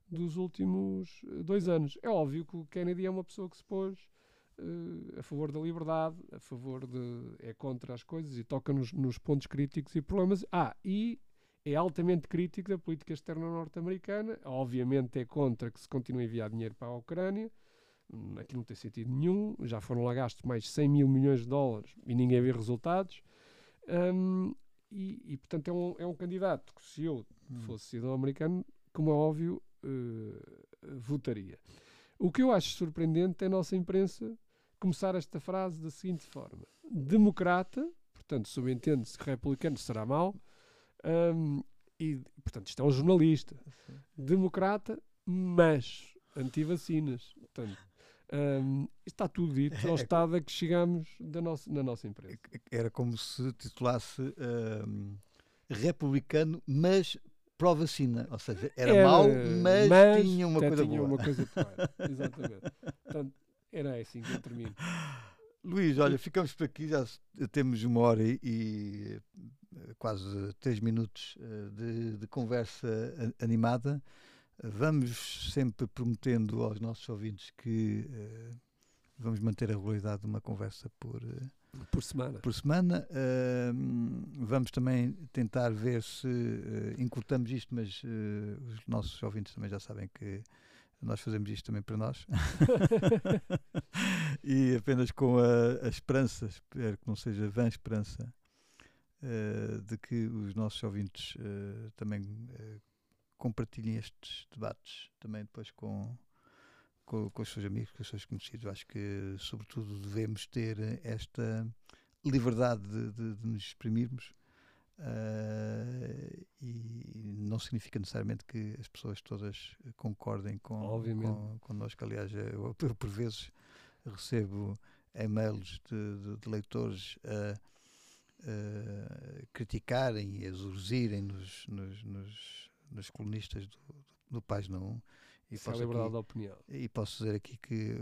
dos últimos eh, dois anos. É óbvio que o Kennedy é uma pessoa que se pôs uh, a favor da liberdade, a favor de. é contra as coisas e toca nos, nos pontos críticos e problemas. Ah, e é altamente crítico da política externa norte-americana, obviamente é contra que se continue a enviar dinheiro para a Ucrânia. Aqui não tem sentido nenhum. Já foram lá gastos mais de 100 mil milhões de dólares e ninguém vê resultados. Um, e, e, portanto, é um, é um candidato que, se eu hum. fosse cidadão americano, como é óbvio, uh, votaria. O que eu acho surpreendente é a nossa imprensa começar esta frase da seguinte forma: democrata, portanto, subentende-se que republicano será mau, um, e, portanto, isto é um jornalista. Democrata, mas anti-vacinas. Portanto, um, está tudo dito ao é estado a que chegamos da nossa, na nossa empresa. Era como se titulasse um, republicano, mas pró-vacina. Ou seja, era, era mau, mas, mas, tinha uma coisa tinha boa. Uma coisa [LAUGHS] Exatamente. Portanto, era assim que eu termino. Luís, olha, ficamos por aqui, já temos uma hora e, e eh, quase três minutos eh, de, de, conversa animada. Vamos sempre prometendo aos nossos ouvintes que uh, vamos manter a regularidade de uma conversa por, uh, por semana. Por semana. Uh, vamos também tentar ver se uh, encurtamos isto, mas os nossos ouvintes também já sabem que nós fazemos isto também para nós. [LAUGHS] [LAUGHS] e apenas com a, a, esperança, espero que não seja vã esperança, de que os nossos ouvintes também compartilhem estes debates também depois com com, com os seus amigos, com os seus conhecidos. Acho que, sobretudo, devemos ter esta liberdade de, de, de nos exprimirmos. Uh, e não significa necessariamente que as pessoas todas concordem com, com connosco. Aliás, eu, eu, por vezes recebo e-mails de, de, de leitores a, a, criticarem e a nos, nos, nos, nos colunistas do, do, Página 1 e Isso é a liberdade aqui, de opinião. E posso dizer aqui que.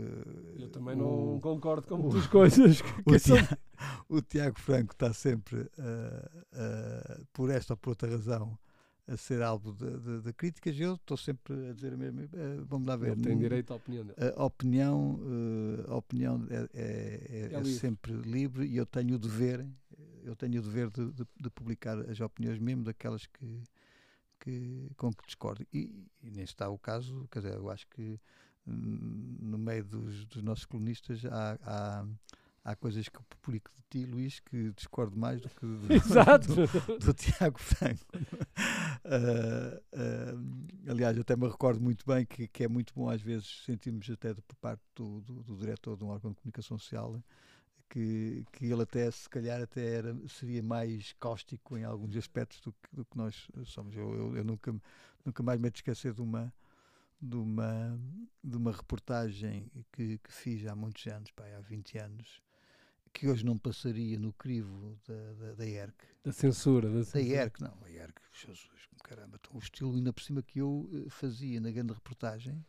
Eu também o, não concordo com muitas [LAUGHS] coisas. Que, o, Tiago, [LAUGHS] o, Tiago, Franco está sempre, uh, uh, por esta ou por outra razão, a ser alvo de, de, de críticas e eu estou sempre a dizer mesmo. Uh, vamos lá ver. Ele tem direito à opinião dele. A opinião, a opinião é, é, é, é sempre livre e eu tenho o dever, eu tenho o dever de, de publicar as opiniões, mesmo daquelas que que, com que discordo. E, e nem está o caso, quer dizer, eu acho que hum, no meio dos, dos nossos colunistas há, há, há, coisas que eu publico de ti, Luís, que discordo mais do que do, [LAUGHS] Exato. do, do Tiago Franco. uh, [LAUGHS] uh, aliás, até me recordo muito bem que, que é muito bom às vezes sentirmos até por parte do, do, do diretor de um órgão de comunicação social que, que ele até se calhar até era, seria mais cáustico em alguns aspectos do que, do que nós somos. Eu, eu, eu, nunca, nunca mais me esquecer de uma de uma, de uma reportagem que, que fiz há muitos anos, pá, há 20 anos, que hoje não passaria no crivo da, da, da ERC. Da censura. Da, Da censura. ERC, não, a ERC, Jesus, caramba, então, o estilo ainda por cima que eu eh, fazia na grande reportagem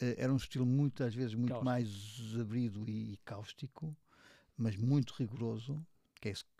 eh, era um estilo muito, às vezes, muito Cáustico. mais abrido e, e cáustico, mas muito rigoroso, que é isso que,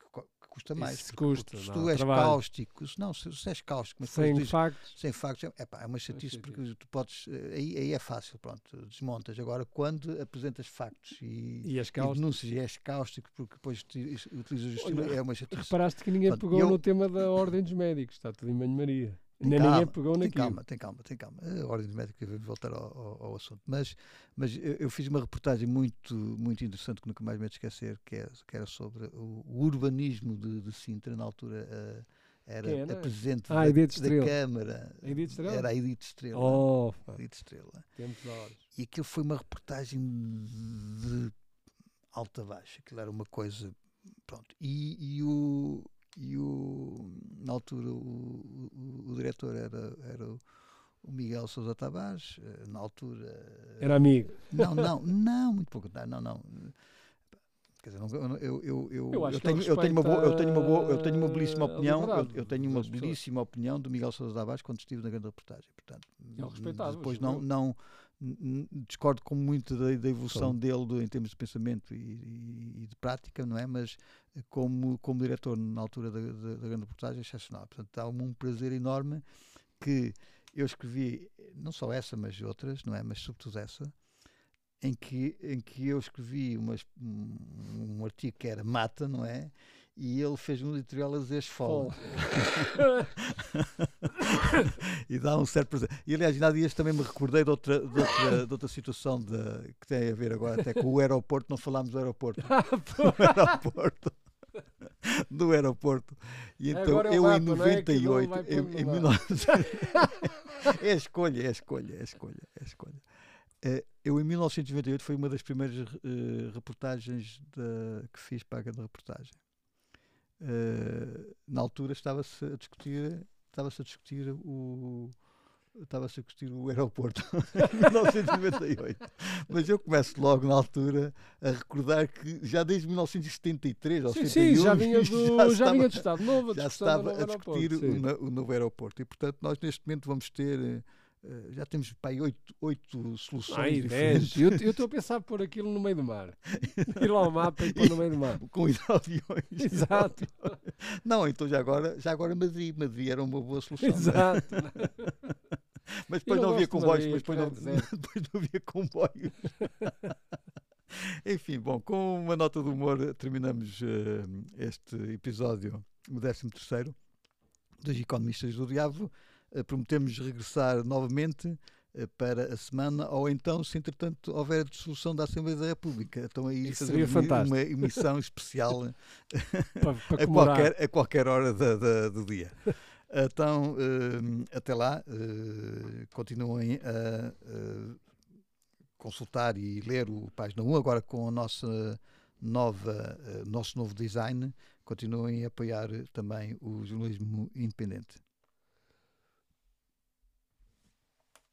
custa mais. Isso porque custa, se tu és trabalho. cáustico, se não, se, se és cáustico, mas Sem dizes- factos. sem factos, é, pá, é uma chatice porque tu podes, eh, aí, aí é fácil, pronto, desmontas. Agora, quando apresentas factos e, E e denúncias e és cáustico porque depois ti- utilizas o estilo, é uma chatice. Reparaste que ninguém Pronto, pegou eu- no tema da ordem dos médicos. Está tudo em banho-maria. Tem Nem calma, ninguém pegou tem naquilo. calma, tem calma, tem calma. A ordem dos médicos, vamos voltar ao, ao- ao assunto. Mas, mas eu, eu fiz uma reportagem muito, muito interessante que nunca mais me de esquecer, que, é, que era sobre o, urbanismo de, de Sintra, na altura eh, era era? a presidente Ah, da, da. Câmara. A Edith Estrela? Era a Edith Estrela. Oh, Edith Estrela. tempos de horas. E aquilo foi uma reportagem de alta a baixo. Aquilo era uma coisa. Pronto. E, e o. E o, na altura o, o, o diretor era, era o, o Miguel Sousa Tavares, eh, na altura. eh, Era amigo. Não, não, não, muito pouco. Não, não. Quer dizer, eu, eu, eu, Eu tenho, eu tenho uma boa, eu tenho uma boa, eu tenho uma belíssima opinião, eu, eu tenho uma belíssima opinião do Miguel Sousa Tavares quando estive na grande reportagem. Portanto, depois não, não discordo com muito da, da evolução Sim. dele do- em termos de pensamento e, e- de prática, não é? Mas eh, como, como diretor na altura da, da, da grande reportagem, é excepcional. Portanto, dá-me um prazer enorme que eu escrevi, eh, não só essa, mas outras, não é? Mas sobretudo essa, em que, em que eu escrevi umas, um, um artigo que era Mata, não é? E ele fez um editorial a dizer esfola. [LAUGHS] e dá um certo prazer. E aliás, ainda há dias também me recordei de outra, de outra, de outra situação de- que tem a ver agora até com o aeroporto, não falámos do aeroporto. [LAUGHS] do aeroporto. Do aeroporto. E então é o eu em é? Que não 98, vai em, pôr em no 1900 [LAUGHS] é a escolha, é a escolha, é a escolha, é a escolha. Eh, eu em 1998 foi uma das primeiras eh, reportagens da- que fiz para a grande reportagem. Eh, na altura estava-se a discutir, estava-se a discutir o estava-se a discutir o aeroporto [LAUGHS] em 1998. Mas eu começo logo na altura a recordar que já desde 1973 ou Sim, 71 sim, já vinha, [LAUGHS] do, já já, estava- vinha do Estado Novo, a já estava a discutir o, o novo aeroporto. E, portanto, nós neste momento vamos ter, eh, já temos aí oito, oito soluções Ai, diferentes 10. Eu estou a pensar pôr aquilo no meio do mar. [LAUGHS] Ir lá ao mapa e pôr no meio do mar. com hidroaviões. Exato, [LAUGHS] Não, então já agora, já agora Madrid. Madrid era uma boa solução. é? exato. [LAUGHS] Mas depois não não havia comboios, Madrid, depois, não, depois não havia comboios. Enfim, bom, com uma nota de humor terminamos eh, este episódio, o 13 terceiro dos Economistas do Diabo. Eh, prometemos regressar novamente eh, para a semana, ou então, se entretanto houver a dissolução da Assembleia da República. Então aí Isso seria uma- fantástico. uma emissão especial [LAUGHS] [LAUGHS] Para, para a qualquer, a qualquer hora da- da- do dia. [LAUGHS] Então, eh, até lá, eh, continuem a eh, consultar e ler o Página 1, agora com a nossa nova, nosso novo design. Continuem a apoiar também o jornalismo independente.